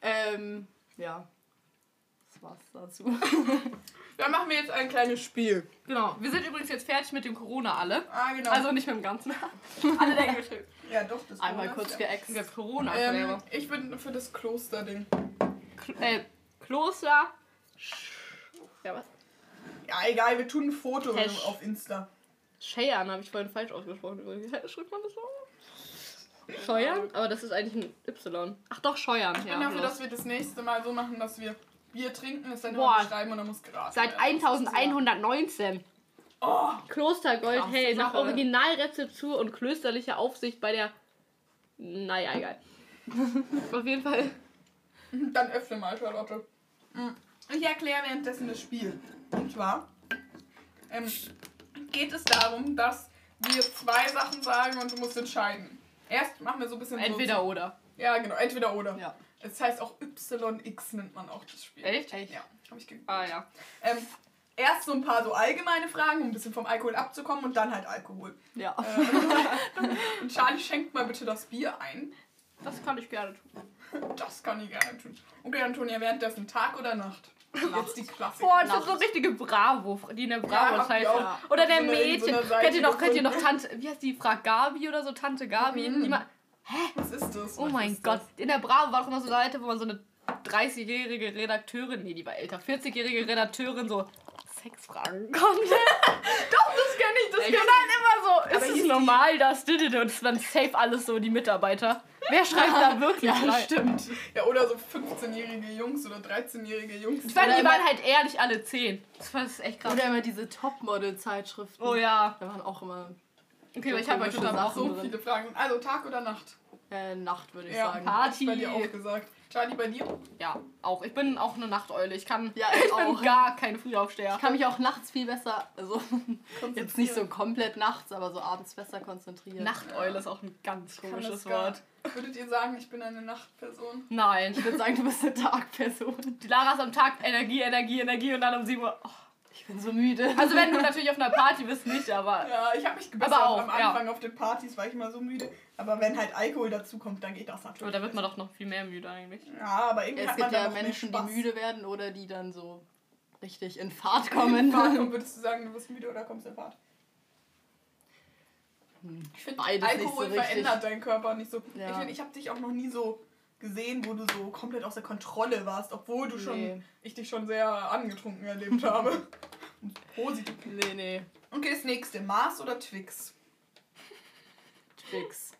Speaker 4: Ähm, ja. Das war's dazu.
Speaker 3: Dann machen wir jetzt ein kleines Spiel.
Speaker 2: Genau. Wir sind übrigens jetzt fertig mit dem Corona alle.
Speaker 3: Ah, genau.
Speaker 2: Also nicht mit dem Ganzen. alle denken bestimmt.
Speaker 3: ja, doch, das
Speaker 4: Einmal kurz geäxt.
Speaker 2: Das Corona.
Speaker 3: Ähm, ich bin für das Klosterding.
Speaker 2: Kl äh, Kloster. Ja, was?
Speaker 3: Ja, egal, wir tun ein Foto
Speaker 2: Hash.
Speaker 3: auf Insta.
Speaker 2: Scheiern habe ich vorhin falsch ausgesprochen. übrigens. Schreibt man das so? Scheuern? Aber das ist eigentlich ein Y. Ach doch, Scheuern.
Speaker 3: Ich bin
Speaker 2: Ja,
Speaker 3: dafür,
Speaker 2: bloß.
Speaker 3: dass wir das nächste Mal so machen, dass wir Bier trinken, es dann
Speaker 2: Boah.
Speaker 3: immer beschreiben und dann muss geraten
Speaker 2: Seit
Speaker 3: werden.
Speaker 2: 1119.
Speaker 3: Oh,
Speaker 2: Kloster Gold
Speaker 4: Krasse
Speaker 2: Hell nach
Speaker 4: Sache.
Speaker 2: Originalrezeptur und klösterlicher Aufsicht bei der. Naja, egal. Auf jeden Fall.
Speaker 3: dann öffne mal, Charlotte. Mm. Ich erkläre währenddessen das Spiel. Und zwar ähm, geht es darum, dass wir zwei Sachen sagen und du musst entscheiden. Erst machen wir so ein bisschen
Speaker 2: Entweder
Speaker 3: so,
Speaker 2: oder.
Speaker 3: Ja, genau, entweder oder.
Speaker 4: Ja.
Speaker 3: Es heißt auch YX nennt man auch das Spiel.
Speaker 2: Echt?
Speaker 4: Echt?
Speaker 3: Ja, habe ich geguckt.
Speaker 2: Ah ja.
Speaker 3: Ähm, erst so ein paar so allgemeine Fragen, um ein bisschen vom Alkohol abzukommen und dann halt Alkohol.
Speaker 4: Ja.
Speaker 3: Und Charlie schenkt mal bitte das Bier ein.
Speaker 2: Das kann ich gerne tun.
Speaker 3: Das kann ich gerne tun. Okay, Antonia, währenddessen Tag oder Nacht? Jetzt die Klassiker.
Speaker 2: Boah, das
Speaker 4: Nacht.
Speaker 2: so richtige Bravo, die in der
Speaker 3: Ja,
Speaker 2: Bravo Zeit.
Speaker 3: auch.
Speaker 2: Oder der Mädchen. kennt ihr noch, kennt ihr noch. Tante, wie heißt die, Frau Gabi oder so, Tante Gabi?
Speaker 3: Mhm.
Speaker 2: Die ma
Speaker 3: Was ist das?
Speaker 2: oh
Speaker 3: Was
Speaker 2: mein
Speaker 3: ist
Speaker 2: Gott.
Speaker 3: das?
Speaker 2: In der Bravo war doch immer so eine Seite, wo man so eine 30-jährige Redakteurin, nee, die war älter, 40-jährige Redakteurin so Sex fragen konnte. doch, das kenne ich, das kenne ich. dann immer so, ist es normal, das, und es dann safe alles so die Mitarbeiter. Wer schreibt da wirklich
Speaker 4: Ja,
Speaker 2: rein?
Speaker 4: stimmt.
Speaker 3: Ja, oder so 15-jährige Jungs oder 13-jährige Jungs.
Speaker 2: Ich fand, die waren halt ehrlich alle 10. Das war das ist echt krass.
Speaker 4: Oder immer diese Topmodel-Zeitschriften.
Speaker 2: Oh ja.
Speaker 4: Da waren auch immer
Speaker 2: Okay, aber ich habe euch
Speaker 4: komische
Speaker 2: unterbrochen.
Speaker 3: So viele Fragen. Also Tag oder Nacht?
Speaker 4: äh, Nacht, würde ich
Speaker 3: Ja,
Speaker 4: sagen.
Speaker 2: Party.
Speaker 3: ich bei dir auch gesagt. Charlie, bei dir?
Speaker 2: Ja, auch. Ich bin auch eine Nachteule. Ich kann.
Speaker 4: Ja, ich
Speaker 2: ich bin gar kein Frühaufsteher.
Speaker 4: Ich kann mich auch nachts viel besser, also jetzt nicht so komplett nachts, aber so abends besser konzentrieren.
Speaker 2: Nachteule ist auch ein ganz komisches
Speaker 3: gar-
Speaker 2: Wort.
Speaker 3: Würdet ihr sagen, ich bin eine Nachtperson?
Speaker 2: Nein.
Speaker 4: Ich würde sagen, du bist eine Tagperson.
Speaker 2: Die Lara ist am Tag Energie, Energie, Energie und dann um 7 Uhr. Oh,
Speaker 4: Ich bin so müde.
Speaker 2: Also wenn du natürlich auf einer Party bist, nicht, aber.
Speaker 3: Ja, ich habe mich gebessert.
Speaker 2: Aber auch,
Speaker 3: Am
Speaker 2: ja.
Speaker 3: Anfang auf den Partys war ich immer so müde. Aber wenn halt Alkohol dazu kommt, dann geht das
Speaker 2: Aber
Speaker 3: natürlich.
Speaker 2: da wird man doch noch viel mehr müde eigentlich.
Speaker 3: Ja, aber irgendwie
Speaker 4: Es
Speaker 3: hat man
Speaker 4: gibt
Speaker 3: dann
Speaker 4: ja Menschen, die müde werden oder die dann so richtig in Fahrt kommen.
Speaker 3: Warum würdest du sagen, du bist müde oder kommst in Fahrt? Ich finde, Alkohol
Speaker 4: so
Speaker 3: verändert deinen Körper nicht so.
Speaker 4: Ja.
Speaker 3: Ich finde, ich habe dich auch noch nie so gesehen, wo du so komplett aus der Kontrolle warst, obwohl du schon,
Speaker 4: Nee.
Speaker 3: ich dich schon sehr angetrunken erlebt habe. Positiv.
Speaker 4: Nee, nee.
Speaker 3: Okay, das nächste. Mars oder Twix?
Speaker 4: Twix.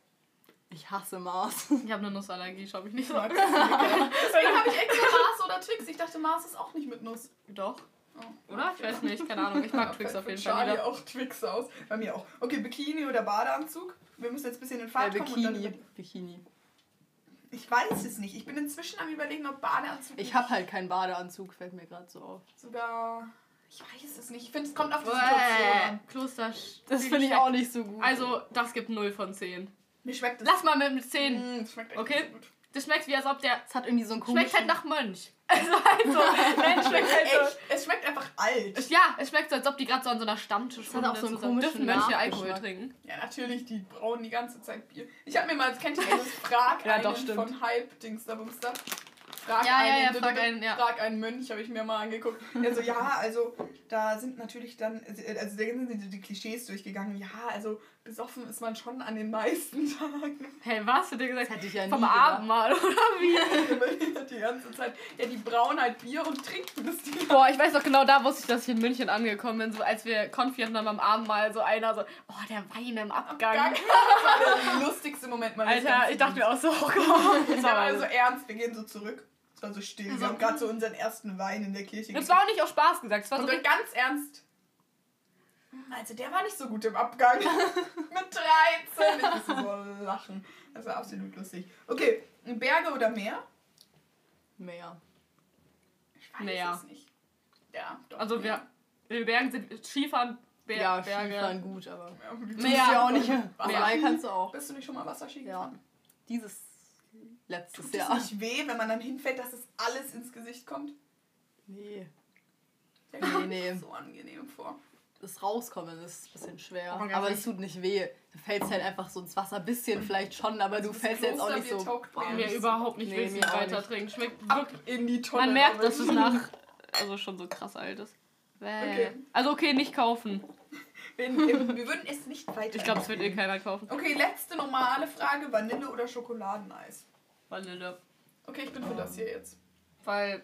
Speaker 4: Ich hasse Mars.
Speaker 2: Ich habe eine Nussallergie, schau mich nicht so
Speaker 3: Ich
Speaker 2: an.
Speaker 3: Deswegen habe ich extra Mars oder Twix. Ich dachte, Mars ist auch nicht mit Nuss.
Speaker 2: Doch.
Speaker 3: Oh.
Speaker 2: Oder? Ich weiß nicht, keine Ahnung. Ich mag
Speaker 3: Ja,
Speaker 2: Twix auf jeden Fall
Speaker 3: Charlie
Speaker 2: lieber.
Speaker 3: auch Twix aus. Bei mir auch. Okay, Bikini oder Badeanzug? Wir müssen jetzt ein bisschen in
Speaker 4: Äh,
Speaker 3: Fahrt kommen. Und
Speaker 4: Bikini.
Speaker 3: dann
Speaker 4: Bikini.
Speaker 3: Ich weiß es nicht. Ich bin inzwischen am überlegen, ob Badeanzug
Speaker 4: Ich habe halt keinen Badeanzug, fällt mir gerade so auf.
Speaker 3: sogar... Ich weiß es nicht. Ich finde, es kommt auf die Situation an.
Speaker 2: Kloster.
Speaker 4: Das finde ich auch nicht so gut.
Speaker 2: Also, das gibt 0 von 10.
Speaker 3: Mir schmeckt es.
Speaker 2: Lass mal mit, mit 10.
Speaker 3: Mm, es schmeckt echt
Speaker 2: Okay.
Speaker 3: gut.
Speaker 2: Das schmeckt wie als ob der.
Speaker 4: es hat irgendwie so einen
Speaker 2: Schmeckt halt
Speaker 4: komischen...
Speaker 2: nach Mönch. Also, also nein, schmeckt halt so.
Speaker 3: Echt? Es schmeckt einfach alt.
Speaker 2: Es- Ja, es schmeckt so, als ob die gerade so an so einer Stammtisch
Speaker 4: hat auch so einen komischen
Speaker 2: Dürfen Mönche Alkohol trinken?
Speaker 3: Ja, natürlich, die brauen die ganze Zeit Bier. Ich habe mir mal, kennt ihr dieses Frag
Speaker 2: Ja, doch,
Speaker 3: von Hype Dings da? Frag
Speaker 2: Ja, ja,
Speaker 3: einen,
Speaker 2: ja,
Speaker 3: d-
Speaker 2: frag einen, ja.
Speaker 3: Frag einen Mönch, habe ich mir mal angeguckt. Der so, ja, also da sind natürlich dann, also da sind die, die Klischees durchgegangen. Ja, also besoffen ist man schon an den meisten Tagen.
Speaker 2: Hey, was? Hat der gesagt?
Speaker 4: Das hätte ich ja nie
Speaker 2: Vom
Speaker 4: gedacht.
Speaker 2: Abendmahl, oder wie?
Speaker 3: die ganze Zeit. Ja, die brauen halt Bier und trinken das die
Speaker 2: Boah, ich weiß noch genau, da wusste ich, dass ich in München angekommen bin. So als wir Konfi hatten beim Abendmahl, so einer so, oh, der Wein im Abgang.
Speaker 3: Gang. Das war der lustigste Moment meines
Speaker 2: Alter, ich dachte mir auch so, oh Gott. Das war,
Speaker 3: so
Speaker 2: also,
Speaker 3: ernst, wir gehen so zurück. War so still.
Speaker 2: Also-
Speaker 3: wir haben gerade so unseren ersten Wein in der Kirche
Speaker 2: das war auch nicht auf Spaß gesagt. Das war so
Speaker 3: Und
Speaker 2: richtig,
Speaker 3: ganz ernst. Also der war nicht so gut im Abgang. Mit 13. Ich musste so lachen. Das war absolut lustig. Okay, Berge oder Meer?
Speaker 4: Mehr.
Speaker 3: Ich weiß
Speaker 2: Meer.
Speaker 3: es nicht. Ja, doch.
Speaker 2: also wir, den Bergen sind Skifahren, Ber
Speaker 4: Ja,
Speaker 2: Berge.
Speaker 4: Skifahren gut, aber...
Speaker 3: Ja, du
Speaker 4: ja auch nicht. Mehr kannst du auch.
Speaker 3: Bist du nicht schon mal Wasserski
Speaker 4: Ja.
Speaker 3: gefahren?
Speaker 4: Dieses letztes
Speaker 3: Tut es
Speaker 4: Jahr.
Speaker 3: nicht weh, wenn man dann hinfällt, dass es alles ins Gesicht kommt?
Speaker 4: Nee.
Speaker 3: Der kommt
Speaker 4: nee.
Speaker 3: mir so angenehm vor.
Speaker 4: Das Rauskommen ist ein bisschen schwer.
Speaker 2: Oh,
Speaker 4: aber es tut nicht weh. Du fällst halt einfach so ins Wasser. Ein bisschen vielleicht schon, aber du
Speaker 3: Das
Speaker 4: fällst jetzt auch nicht so...
Speaker 3: taugt mir so.
Speaker 2: überhaupt nicht
Speaker 4: Nee, auch
Speaker 2: weiter
Speaker 4: nicht.
Speaker 2: trinken. Schmeckt
Speaker 3: Ab
Speaker 2: wirklich.
Speaker 3: in die Tonne.
Speaker 2: Man merkt, dass es nach. Also schon so krass alt ist. Bäh.
Speaker 3: Okay.
Speaker 2: Also okay, nicht kaufen.
Speaker 3: Wir, wir würden es nicht weiter.
Speaker 2: Ich glaube, es wird eh keiner kaufen.
Speaker 3: Okay, letzte normale Frage: Vanille oder Schokoladeneis?
Speaker 2: Vanille.
Speaker 3: Okay, ich bin für das hier jetzt.
Speaker 2: Weil.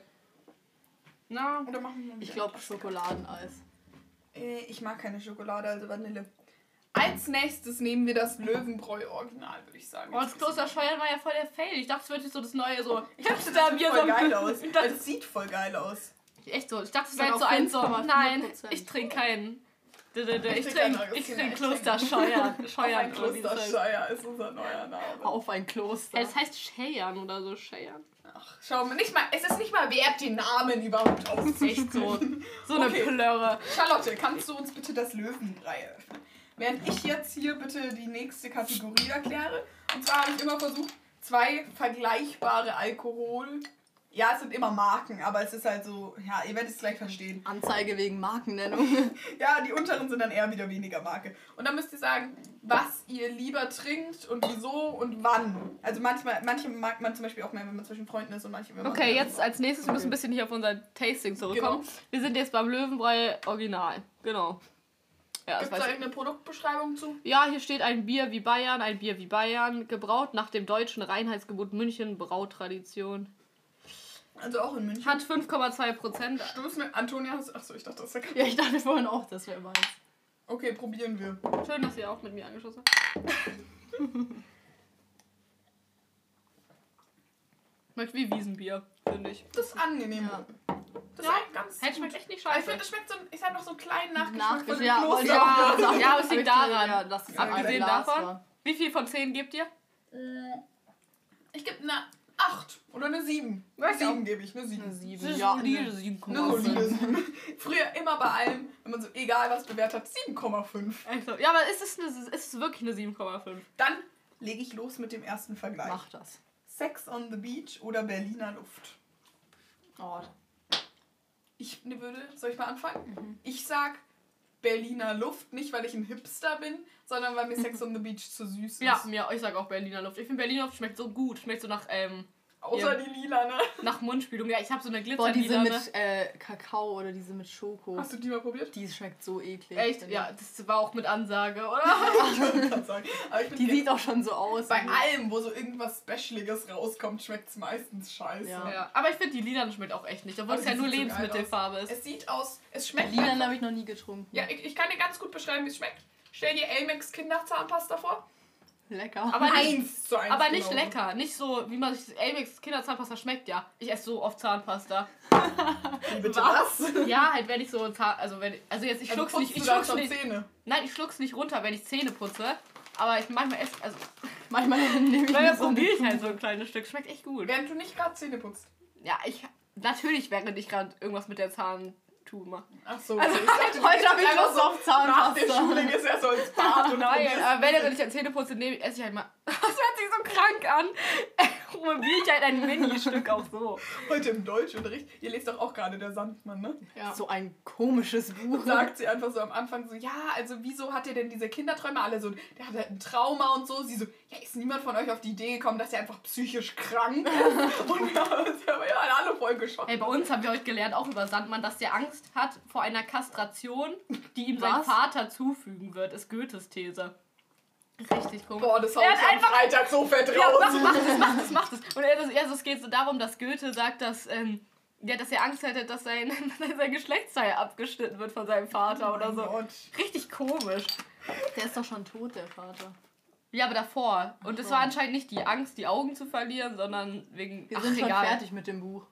Speaker 2: Na,
Speaker 3: Oder machen wir
Speaker 4: Ich glaube? Schokoladeneis.
Speaker 3: Äh, Ich mag keine Schokolade, also Vanille. Als nächstes nehmen wir das Löwenbräu-Original, würde ich sagen.
Speaker 2: oh, das Kloster Scheuern war ja voll der Fail. Ich dachte, es wird jetzt so das neue so.
Speaker 3: Ich dachte, das
Speaker 2: da
Speaker 3: sieht voll
Speaker 2: so-
Speaker 3: geil aus.
Speaker 2: Ich dachte-
Speaker 3: sieht voll geil aus.
Speaker 2: Echt so. Ich dachte, es wäre
Speaker 4: dann
Speaker 2: so ein so.
Speaker 4: 5,4%.
Speaker 2: Nein, ich trinke keinen.
Speaker 3: Ich
Speaker 2: Ich
Speaker 3: trink
Speaker 2: trinke ich trink Kloster
Speaker 3: trink-
Speaker 2: Scheuern.
Speaker 3: Auf ein
Speaker 2: heißt.
Speaker 3: Klosterscheier ist unser neuer Name.
Speaker 4: Auf ein Kloster.
Speaker 2: Es heißt Scheiern oder so. Scheiern.
Speaker 3: Ach, schau mal, nicht mal, es ist nicht mal wert, den Namen überhaupt auszusprechen.
Speaker 2: so. So eine
Speaker 3: Okay.
Speaker 2: Plörre.
Speaker 3: Charlotte, kannst du uns bitte das Löwenbrei eröffnen? Während ich jetzt hier bitte die nächste Kategorie erkläre. Und zwar habe ich immer versucht, zwei vergleichbare Alkohol. Ja, es sind immer Marken, aber es ist halt so, ja, ihr werdet es gleich verstehen.
Speaker 4: Anzeige wegen Markennennung.
Speaker 3: Ja, die unteren sind dann eher wieder weniger Marke. Und dann müsst ihr sagen, was ihr lieber trinkt und wieso und wann. Also manchmal, manche mag man zum Beispiel auch mehr, wenn man zwischen Freunden ist und manche, wenn man
Speaker 2: Okay, jetzt als nächstes, wir müssen ein bisschen hier auf unser Tasting zurückkommen.
Speaker 3: Genau.
Speaker 2: Wir sind jetzt beim Löwenbräu Original. Genau. Ja,
Speaker 3: Gibt es da irgendeine Produktbeschreibung zu?
Speaker 2: Ja, hier steht ein Bier wie Bayern, ein Bier wie Bayern, gebraut nach dem deutschen Reinheitsgebot München, Brautradition.
Speaker 3: Also auch in München.
Speaker 2: Hat 5,2 Prozent.
Speaker 3: Stoß mir, Antonia, hast Achso, ich dachte, das wäre
Speaker 4: ja, ich dachte vorhin auch, das wäre meins.
Speaker 3: Okay, probieren wir.
Speaker 2: Schön, dass ihr auch mit mir angeschossen habt. Schmeckt wie Wiesenbier, finde ich.
Speaker 3: Das ist angenehm.
Speaker 4: Ja.
Speaker 3: Das
Speaker 2: Ja.
Speaker 3: ist ganz.
Speaker 2: Hey, schmeckt echt nicht
Speaker 3: Aber ich
Speaker 2: scheiße.
Speaker 3: finde, das schmeckt so. Ich habe noch so einen kleinen Nachgeschmack
Speaker 4: Ja,
Speaker 3: Kloster.
Speaker 4: sagen.
Speaker 2: Ja, aber es liegt daran.
Speaker 4: Ja, dass es
Speaker 2: Abgesehen davon?
Speaker 4: war.
Speaker 2: Wie viel von 10 gebt ihr?
Speaker 3: Ich gebe eine 8 oder eine 7. Eine 7 gebe ich, eine 7.
Speaker 4: Eine sieben.
Speaker 2: Eine
Speaker 4: Ja,
Speaker 2: solide
Speaker 4: nee.
Speaker 3: Eine
Speaker 2: 7,5.
Speaker 3: solide 7. Früher immer bei allem, wenn man so egal was bewertet hat, 7,5.
Speaker 2: Also, ja, aber ist es, eine, ist es wirklich eine 7,5?
Speaker 3: Dann lege ich los mit dem ersten Vergleich.
Speaker 4: Mach das.
Speaker 3: Sex on the Beach oder Berliner Luft.
Speaker 4: Oh.
Speaker 3: Ich ne, würde, soll ich mal anfangen? Ich sag Berliner Luft, nicht weil ich ein Hipster bin, sondern weil mir Sex on the Beach zu süß ist.
Speaker 2: Ja, mir, ich sag auch Berliner Luft. Ich finde Berliner Luft schmeckt so gut. Schmeckt so nach, ähm,
Speaker 3: Außer
Speaker 2: Ja.
Speaker 3: die lila, ne?
Speaker 2: nach Mundspülung. Ja, ich habe so eine
Speaker 4: Boah, diese mit äh, Kakao oder diese mit Schoko.
Speaker 3: Hast du die mal probiert?
Speaker 4: Die schmeckt so eklig.
Speaker 2: Echt? Ja, das war auch mit Ansage, oder?
Speaker 3: ich wollte gerade sagen. Aber ich
Speaker 4: ich.
Speaker 3: bin
Speaker 4: Die sieht auch schon so aus.
Speaker 3: bei allem, wo so irgendwas Specialiges rauskommt, schmeckt es meistens scheiße.
Speaker 4: Ja.
Speaker 2: ja. Aber ich finde, die Lila schmeckt auch echt nicht. Obwohl es ja nur
Speaker 3: so
Speaker 2: Lebensmittelfarbe ist.
Speaker 3: Es sieht aus, es schmeckt
Speaker 4: Lilan
Speaker 3: einfach-
Speaker 4: habe ich noch nie getrunken.
Speaker 3: Ja, ich, ich kann dir ganz gut beschreiben, wie es schmeckt. Stell dir Amex Kinderzahnpasta vor.
Speaker 4: Lecker.
Speaker 2: Aber nicht,
Speaker 3: Eins zu eins.
Speaker 2: aber nicht
Speaker 3: genauso.
Speaker 2: lecker. Nicht so, wie man sich Amex Kinderzahnpasta schmeckt, ja. Ich esse so oft Zahnpasta.
Speaker 3: Wie bitte was?
Speaker 2: Ja, halt wenn ich so Zahn, also wenn also jetzt ich
Speaker 3: Also
Speaker 2: schluck's nicht, ich schluck's
Speaker 3: schon
Speaker 2: nicht.
Speaker 3: Zähne.
Speaker 2: Nein, ich schluck's nicht runter, wenn ich Zähne putze. Aber ich manchmal esse, also
Speaker 4: Manchmal nehme ich eine
Speaker 2: probiere ich halt so ein kleines Stück. Schmeckt echt gut.
Speaker 3: Während du nicht gerade Zähne putzt.
Speaker 2: Ja, ich natürlich während ich gerade irgendwas mit der Zahntube mache.
Speaker 3: Ach so.
Speaker 2: Also,
Speaker 3: du
Speaker 4: heute
Speaker 3: gehst
Speaker 4: hab ich Lust auf
Speaker 3: Nach der
Speaker 4: Zahnpasta.
Speaker 3: Schule gehst du ja so ins Bad und
Speaker 2: Nein, aber wenn, wenn ich dann Zähne ich, esse ich halt mal. Das hört sich so krank an. Probiere ich halt ein Mini-Stück auch so.
Speaker 3: heute im Deutschunterricht. Ihr lest doch auch gerade der Sandmann, ne?
Speaker 2: Ja.
Speaker 4: So ein komisches Buch.
Speaker 3: Sagt sie einfach so am Anfang so, ja, also wieso hat ihr denn diese Kinderträume alle so, der hat halt ein Trauma und so. Sie so, ja, ist niemand von euch auf die Idee gekommen, dass er einfach psychisch krank ist? Und wir haben uns ja alle voll geschockt.
Speaker 2: Ey, bei uns haben wir heute gelernt, auch über Sandmann, dass der Angst hat vor einer Kastration, die ihm sein
Speaker 4: Was?
Speaker 2: Vater zufügen wird, ist Goethes These. Richtig komisch.
Speaker 3: Boah, das hau
Speaker 2: Er
Speaker 3: ich
Speaker 2: hat
Speaker 3: am
Speaker 2: einfach-
Speaker 3: Freitag so fett
Speaker 2: Ja, mach,
Speaker 3: raus.
Speaker 2: mach das, mach das, mach das. Und er, das, also es geht so darum, dass Goethe sagt, dass, ähm, ja, dass er Angst hätte, dass sein, sein Geschlechtsteil abgeschnitten wird von seinem Vater oder so.
Speaker 3: Oh Gott.
Speaker 2: Richtig komisch.
Speaker 4: Der ist doch schon tot, der Vater.
Speaker 2: Ja, aber davor. Und es war anscheinend nicht die Angst, die Augen zu verlieren, sondern wegen.
Speaker 4: Wir
Speaker 2: Ach,
Speaker 4: sind schon
Speaker 2: egal.
Speaker 4: fertig mit dem Buch.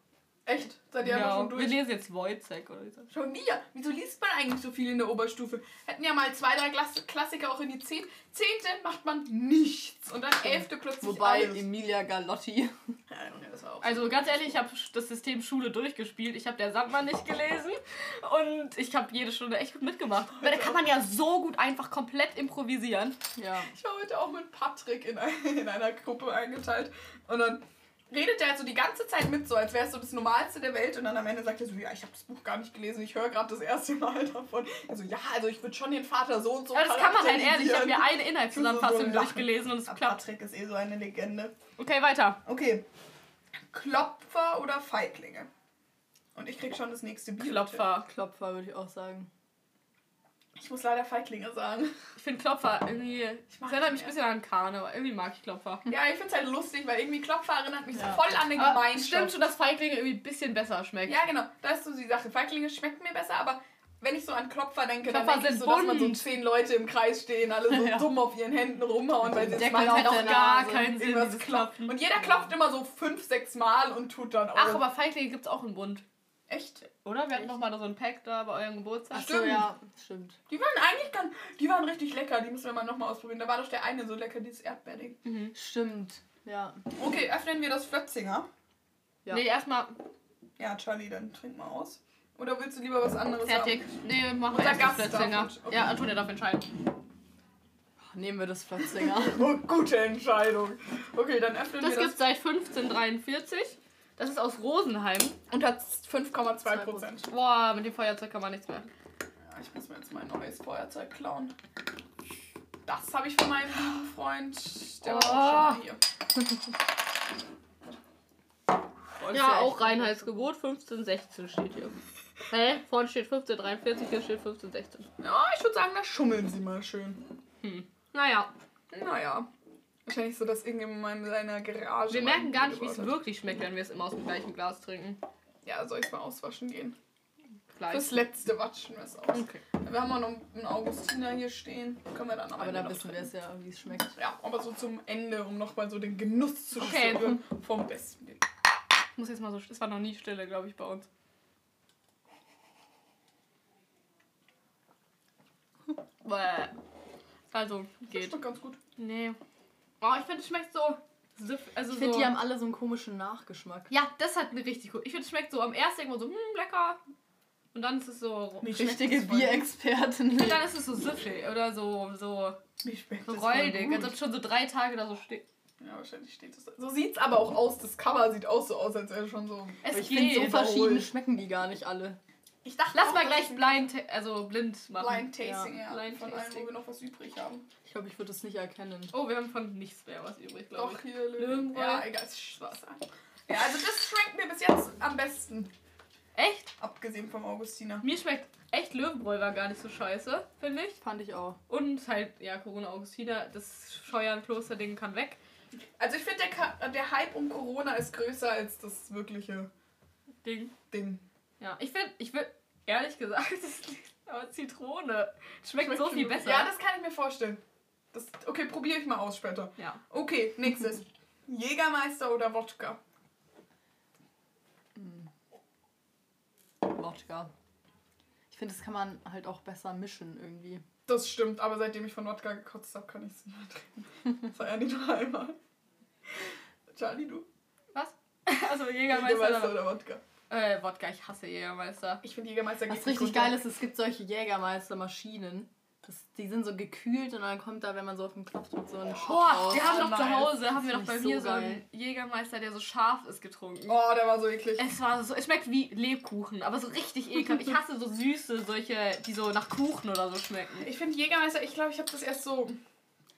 Speaker 3: Echt? Seid ihr
Speaker 2: Ja,
Speaker 3: schon
Speaker 2: wir
Speaker 3: durch?
Speaker 2: lesen jetzt Wojcek oder so.
Speaker 3: Schon wieder. Wieso liest man eigentlich so viel in der Oberstufe? Hätten ja mal zwei, drei Klass Klassiker auch in die Zehn. Zehnte macht man nichts. Und dann Elfte plötzlich
Speaker 4: Wobei
Speaker 3: alles.
Speaker 4: Emilia Galotti.
Speaker 3: Ja, das war auch
Speaker 2: Also ganz ehrlich, ich habe das System Schule durchgespielt. Ich habe der Sandmann nicht gelesen und ich habe jede Stunde echt gut mitgemacht. Weil da kann man ja so gut einfach komplett improvisieren.
Speaker 4: Ja.
Speaker 3: Ich war heute auch mit Patrick in, ein, in einer Gruppe eingeteilt. Und dann redet er halt so die ganze Zeit mit, so als wäre es so das Normalste der Welt. Und dann am Ende sagt er so, ja, ich habe das Buch gar nicht gelesen, ich höre gerade das erste Mal davon. Also ja, also ich würde schon den Vater so und so
Speaker 2: Aber das kann man halt ehrlich. Ich habe mir eine Inhaltszusammenfassung
Speaker 3: So lachen.
Speaker 2: durchgelesen und es
Speaker 3: Ja,
Speaker 2: klappt.
Speaker 3: Patrick ist eh so eine Legende.
Speaker 2: Okay, weiter.
Speaker 3: Okay. Klopfer oder Feiglinge? Und ich krieg schon das nächste Bier.
Speaker 2: Klopfer.
Speaker 4: Klopfer würde ich auch sagen.
Speaker 3: Ich muss leider Feiglinge sagen.
Speaker 2: Ich finde Klopfer irgendwie. Ich
Speaker 3: mag
Speaker 2: erinnert
Speaker 3: die
Speaker 2: mich ein bisschen an Karne, aber irgendwie mag ich Klopfer.
Speaker 3: Ja, ich find's halt lustig, weil irgendwie Klopfer erinnert mich
Speaker 4: Ja.
Speaker 3: so voll an eine
Speaker 2: Aber
Speaker 3: Gemeinschaft.
Speaker 2: stimmt schon, dass Feiglinge irgendwie ein bisschen besser schmeckt.
Speaker 3: Ja, genau. Das ist so die Sache. Feiglinge schmecken mir besser, aber wenn ich so an Klopfer denke,
Speaker 2: Klopfer
Speaker 3: dann denke ich
Speaker 2: sind
Speaker 3: so, dass man so zehn Leute im Kreis stehen, alle so
Speaker 4: Ja.
Speaker 3: dumm auf ihren Händen rumhauen, weil sie es
Speaker 2: halt
Speaker 4: auf
Speaker 2: auch
Speaker 4: der
Speaker 2: gar
Speaker 4: Nase.
Speaker 2: keinen Sinn. Klopfen.
Speaker 3: Und jeder klopft immer so fünf, sechs Mal und tut dann auch.
Speaker 2: Ach, aber Feiglinge gibt's auch im Bund.
Speaker 3: Echt?
Speaker 2: Oder? Wir hatten noch mal so ein Pack da bei eurem Geburtstag.
Speaker 4: Ach so,
Speaker 3: Stimmt.
Speaker 4: ja, stimmt.
Speaker 3: Die waren eigentlich ganz. Die waren richtig lecker. Die müssen wir mal nochmal ausprobieren. Da war doch der eine so lecker, dieses Erdbeerding.
Speaker 4: Stimmt. Ja.
Speaker 3: Okay, öffnen wir das Flötzinger.
Speaker 4: Ja.
Speaker 2: Nee, erstmal
Speaker 3: Ja, Charlie, dann trink mal aus. Oder willst du lieber was anderes
Speaker 2: fertig.
Speaker 3: haben?
Speaker 2: Nee, wir machen erst das Flötzinger.
Speaker 3: okay.
Speaker 2: Ja, Antonia darf entscheiden.
Speaker 4: Nehmen wir das Flötzinger.
Speaker 3: Oh, gute Entscheidung. Okay, dann öffnen
Speaker 2: Das
Speaker 3: wir das.
Speaker 2: gibt's seit 1543. Das ist aus Rosenheim.
Speaker 3: Und hat 5,2 Prozent.
Speaker 2: Boah, mit dem Feuerzeug kann man nichts mehr.
Speaker 3: Ja, ich muss mir jetzt mein neues Feuerzeug klauen. Das habe ich von meinem lieben Freund. Der war auch
Speaker 2: Oh.
Speaker 3: schon mal hier.
Speaker 2: Ja, auch Reinheitsgebot 1516 steht hier. Hä? Vorne steht 1543, hier steht 1516.
Speaker 3: Ja, ich würde sagen, da schummeln sie mal schön.
Speaker 2: Naja,
Speaker 3: Naja. Wahrscheinlich so, dass irgendjemand in seiner Garage.
Speaker 2: wir merken gar nicht, wie es wirklich schmeckt, wenn wir es immer aus dem gleichen Glas trinken.
Speaker 3: Ja, soll ich mal auswaschen gehen?
Speaker 2: Gleich.
Speaker 3: Fürs letzte watschen wir es aus.
Speaker 2: Okay.
Speaker 3: Wir haben auch noch einen Augustiner hier stehen. Können wir dann
Speaker 4: Aber
Speaker 3: Ende
Speaker 4: da
Speaker 3: noch
Speaker 4: wissen wir es ja, wie es schmeckt.
Speaker 3: Ja, aber so zum Ende, um nochmal so den Genuss zu
Speaker 2: Okay.
Speaker 3: spüren vom Besten.
Speaker 2: Ich muss jetzt mal so. Es war noch nie Stille, glaube ich, bei uns. Bäh. Also, geht.
Speaker 3: Schmeckt ganz gut.
Speaker 2: Nee. Oh, ich finde, es schmeckt so. Also
Speaker 4: Ich finde,
Speaker 2: so.
Speaker 4: die haben alle so einen komischen Nachgeschmack.
Speaker 2: ja, das hat eine richtig gut. Ich finde, es schmeckt so am ersten irgendwo so, hm, lecker. Und dann ist es so.
Speaker 3: Schmeckt
Speaker 4: Richtige Bierexpertin.
Speaker 2: Und dann ist es so süffig oder so, so.
Speaker 3: Mir schmeckt
Speaker 2: so räudig. Als ob es schon so drei Tage da so steht.
Speaker 3: Ja, wahrscheinlich steht es. So sieht es aber auch aus. Das Cover sieht auch so aus, als wäre schon so.
Speaker 2: Es
Speaker 4: ich finde, so verschieden schmecken die gar nicht alle.
Speaker 3: Ich dachte
Speaker 2: Lass
Speaker 3: auch,
Speaker 2: mal gleich blind, also blind machen.
Speaker 3: Blind Tasting, ja.
Speaker 2: Blind
Speaker 3: von allen, wo wir noch was übrig haben.
Speaker 4: Ich glaube, ich würde es nicht erkennen.
Speaker 2: Oh, wir haben von nichts mehr was übrig, glaube
Speaker 3: Doch,
Speaker 2: ich.
Speaker 3: hier
Speaker 2: Löwenbräu.
Speaker 3: Ja, egal, es ist Spaß. Ja, also das schmeckt mir bis jetzt am besten.
Speaker 2: Echt?
Speaker 3: Abgesehen vom Augustiner.
Speaker 2: Mir schmeckt echt Löwenbräu war gar nicht so scheiße, finde ich.
Speaker 4: Fand ich auch.
Speaker 2: Und halt, ja, Corona Augustiner, das Scheuern-Kloster-Ding kann weg.
Speaker 3: Also ich finde, der, der Hype um Corona ist größer als das wirkliche
Speaker 2: Ding.
Speaker 3: Ding.
Speaker 2: Ja, ich finde, ich würde, ehrlich gesagt, aber Zitrone. Schmeckt, so
Speaker 3: schon
Speaker 2: viel
Speaker 3: gut.
Speaker 2: besser.
Speaker 3: Ja, das kann ich mir vorstellen. Das, okay, probiere ich mal aus später.
Speaker 2: ja.
Speaker 3: Okay, nächstes. Jägermeister oder Wodka?
Speaker 4: Wodka. Ich finde, das kann man halt auch besser mischen irgendwie.
Speaker 3: Das stimmt, aber seitdem ich von Wodka gekotzt habe, kann ich es nicht mehr trinken. Das war ja nicht nur einmal. Charlie, du?
Speaker 2: Was? Also Jägermeister,
Speaker 3: Jägermeister
Speaker 2: oder?
Speaker 3: oder Wodka?
Speaker 2: Äh, Wodka, ich hasse Jägermeister.
Speaker 3: Ich finde Jägermeister
Speaker 4: Was
Speaker 3: geht
Speaker 4: richtig
Speaker 3: nicht
Speaker 4: geil ist, es gibt solche Jägermeister-Maschinen. Das, die sind so gekühlt und dann kommt da, wenn man so auf den Knopf drückt, so ein Shot
Speaker 2: Boah,
Speaker 4: raus.
Speaker 2: wir haben
Speaker 3: Oh,
Speaker 2: doch zu
Speaker 3: nice.
Speaker 2: Hause, haben wir doch bei mir
Speaker 4: so
Speaker 2: so einen
Speaker 4: geil.
Speaker 2: Jägermeister, der so scharf ist, getrunken.
Speaker 3: Oh, der war so eklig.
Speaker 2: Es war so, es schmeckt wie Lebkuchen, aber so richtig ekelhaft. Ich hasse so süße, solche, die so nach Kuchen oder so schmecken.
Speaker 3: Ich finde Jägermeister, ich glaube, ich habe das erst so